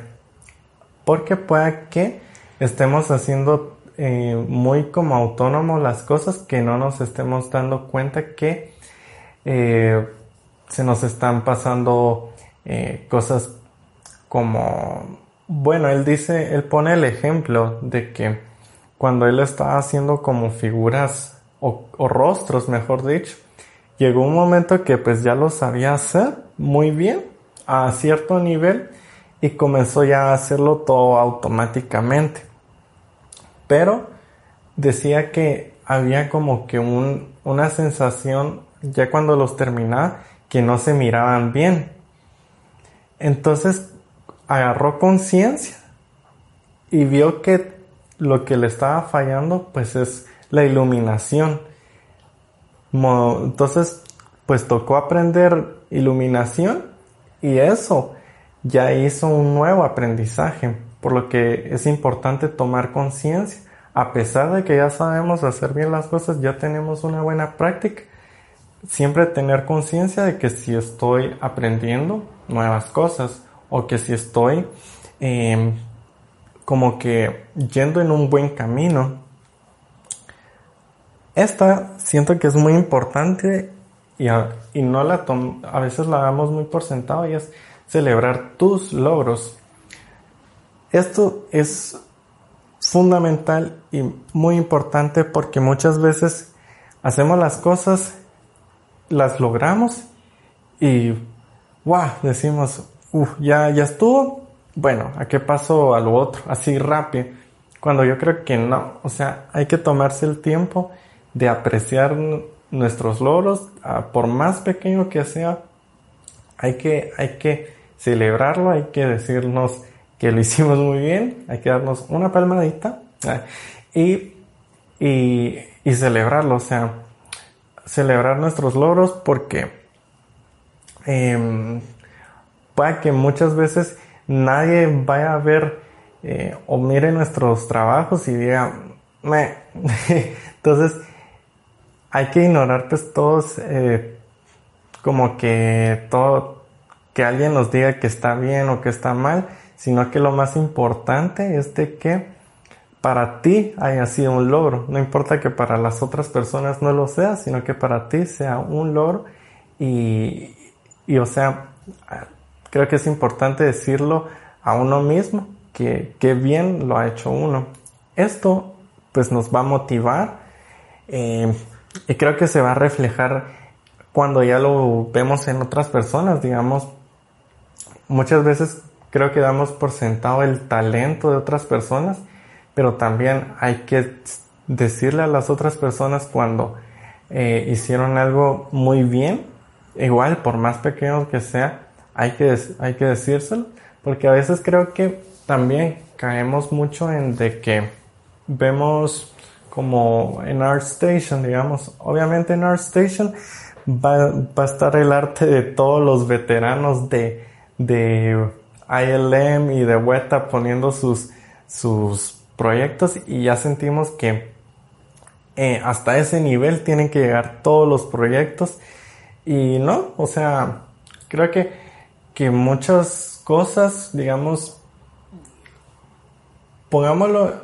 Porque puede que estemos haciendo eh, muy como autónomos las cosas que no nos estemos dando cuenta que eh, se nos están pasando eh, cosas como, bueno, él dice, él pone el ejemplo de que cuando él estaba haciendo como figuras o, rostros, mejor dicho, llegó un momento que pues ya lo sabía hacer muy bien a cierto nivel y comenzó ya a hacerlo todo automáticamente. Pero decía que había como que un, una sensación ya cuando los terminaba, que no se miraban bien. Entonces agarró conciencia y vio que lo que le estaba fallando pues es la iluminación. Entonces pues tocó aprender iluminación y eso ya hizo un nuevo aprendizaje, por lo que es importante tomar conciencia. A pesar de que ya sabemos hacer bien las cosas, ya tenemos una buena práctica, siempre tener conciencia de que si estoy aprendiendo nuevas cosas o que si estoy em, como que yendo en un buen camino. Esta siento que es muy importante y, y no la a veces la damos muy por sentado y es celebrar tus logros. Esto es fundamental y muy importante porque muchas veces hacemos las cosas las logramos y, wow, decimos, uff, ya, ya estuvo. Bueno, ¿a qué paso a lo otro? Así rápido. Cuando yo creo que no, o sea, hay que tomarse el tiempo de apreciar nuestros logros, por más pequeño que sea, hay que, hay que celebrarlo, hay que decirnos que lo hicimos muy bien, hay que darnos una palmadita y, y, y celebrarlo, o sea, celebrar nuestros logros porque eh, que muchas veces nadie vaya a ver eh, o mire nuestros trabajos y diga, me. [LAUGHS] entonces hay que ignorar pues todos, eh, como que todo, que alguien nos diga que está bien o que está mal, sino que lo más importante es de que para ti haya sido un logro. No importa que para las otras personas no lo sea, sino que para ti sea un logro y, y o sea, creo que es importante decirlo a uno mismo, que, que bien lo ha hecho uno. Esto pues nos va a motivar eh, y creo que se va a reflejar cuando ya lo vemos en otras personas, digamos, muchas veces creo que damos por sentado el talento de otras personas pero también hay que decirle a las otras personas cuando eh, hicieron algo muy bien, igual por más pequeño que sea, hay que, hay que decírselo, porque a veces creo que también caemos mucho en de que vemos como en ArtStation, digamos, obviamente en ArtStation va, va a estar el arte de todos los veteranos de, de ILM y de Weta poniendo sus, sus proyectos y ya sentimos que eh, hasta ese nivel tienen que llegar todos los proyectos. Y no, o sea, creo que, que muchas cosas, digamos, pongámoslo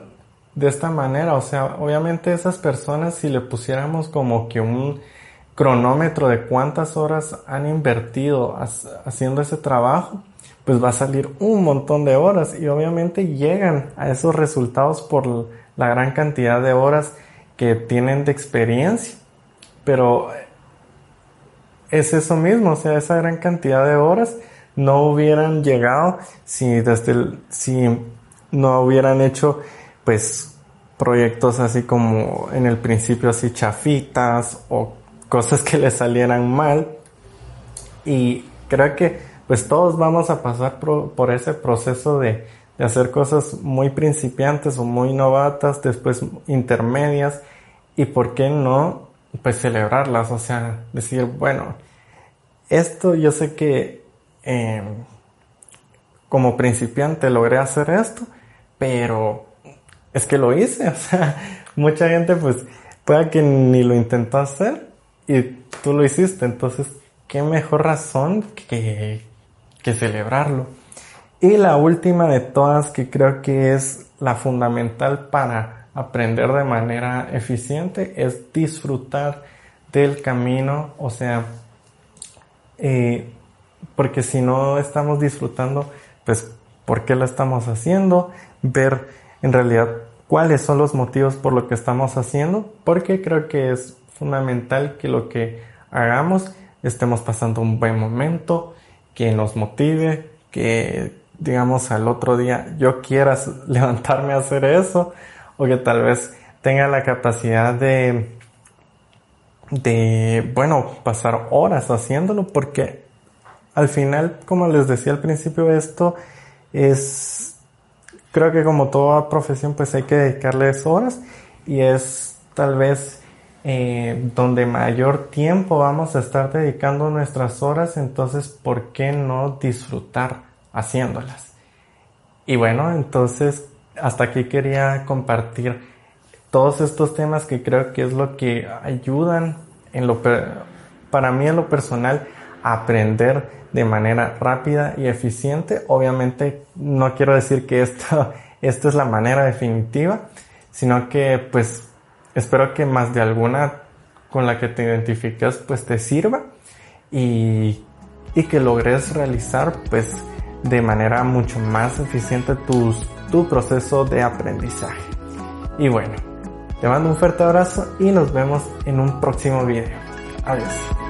de esta manera, o sea, obviamente esas personas si le pusiéramos como que un cronómetro de cuántas horas han invertido haciendo ese trabajo, pues va a salir un montón de horas y obviamente llegan a esos resultados por la gran cantidad de horas que tienen de experiencia. Pero es eso mismo, o sea, esa gran cantidad de horas no hubieran llegado si no hubieran hecho pues proyectos así como en el principio así chafitas o cosas que le salieran mal. Y creo que pues todos vamos a pasar por, ese proceso de, hacer cosas muy principiantes o muy novatas, después intermedias, y por qué no, pues celebrarlas, o sea, decir, bueno, esto yo sé que em, como principiante logré hacer esto, pero es que lo hice, [LAUGHS] o sea, mucha gente pues puede que ni lo intentó hacer y tú lo hiciste, entonces, qué mejor razón que, que celebrarlo. Y la última de todas, que creo que es la fundamental para aprender de manera eficiente, es disfrutar del camino, o sea, eh, porque si no estamos disfrutando, pues, ¿por qué lo estamos haciendo? Ver en realidad cuáles son los motivos por lo que estamos haciendo, porque creo que es fundamental que lo que hagamos estemos pasando un buen momento, que nos motive, que digamos al otro día yo quiera [LAUGHS] levantarme a hacer eso o que tal vez tenga la capacidad de de bueno pasar horas haciéndolo porque al final como les decía al principio esto es creo que como toda profesión pues hay que dedicarles horas y es tal vez eh, donde mayor tiempo vamos a estar dedicando nuestras horas, entonces, ¿por qué no disfrutar haciéndolas? Y bueno, entonces, hasta aquí quería compartir todos estos temas que creo que es lo que ayudan para mí en lo personal a aprender de manera rápida y eficiente. Obviamente no quiero decir que esto, [LAUGHS] esta es la manera definitiva, sino que pues espero que más de alguna con la que te identificas pues te sirva y, y que logres realizar pues de manera mucho más eficiente tu proceso de aprendizaje. Y bueno, te mando un fuerte abrazo y nos vemos en un próximo video. Adiós.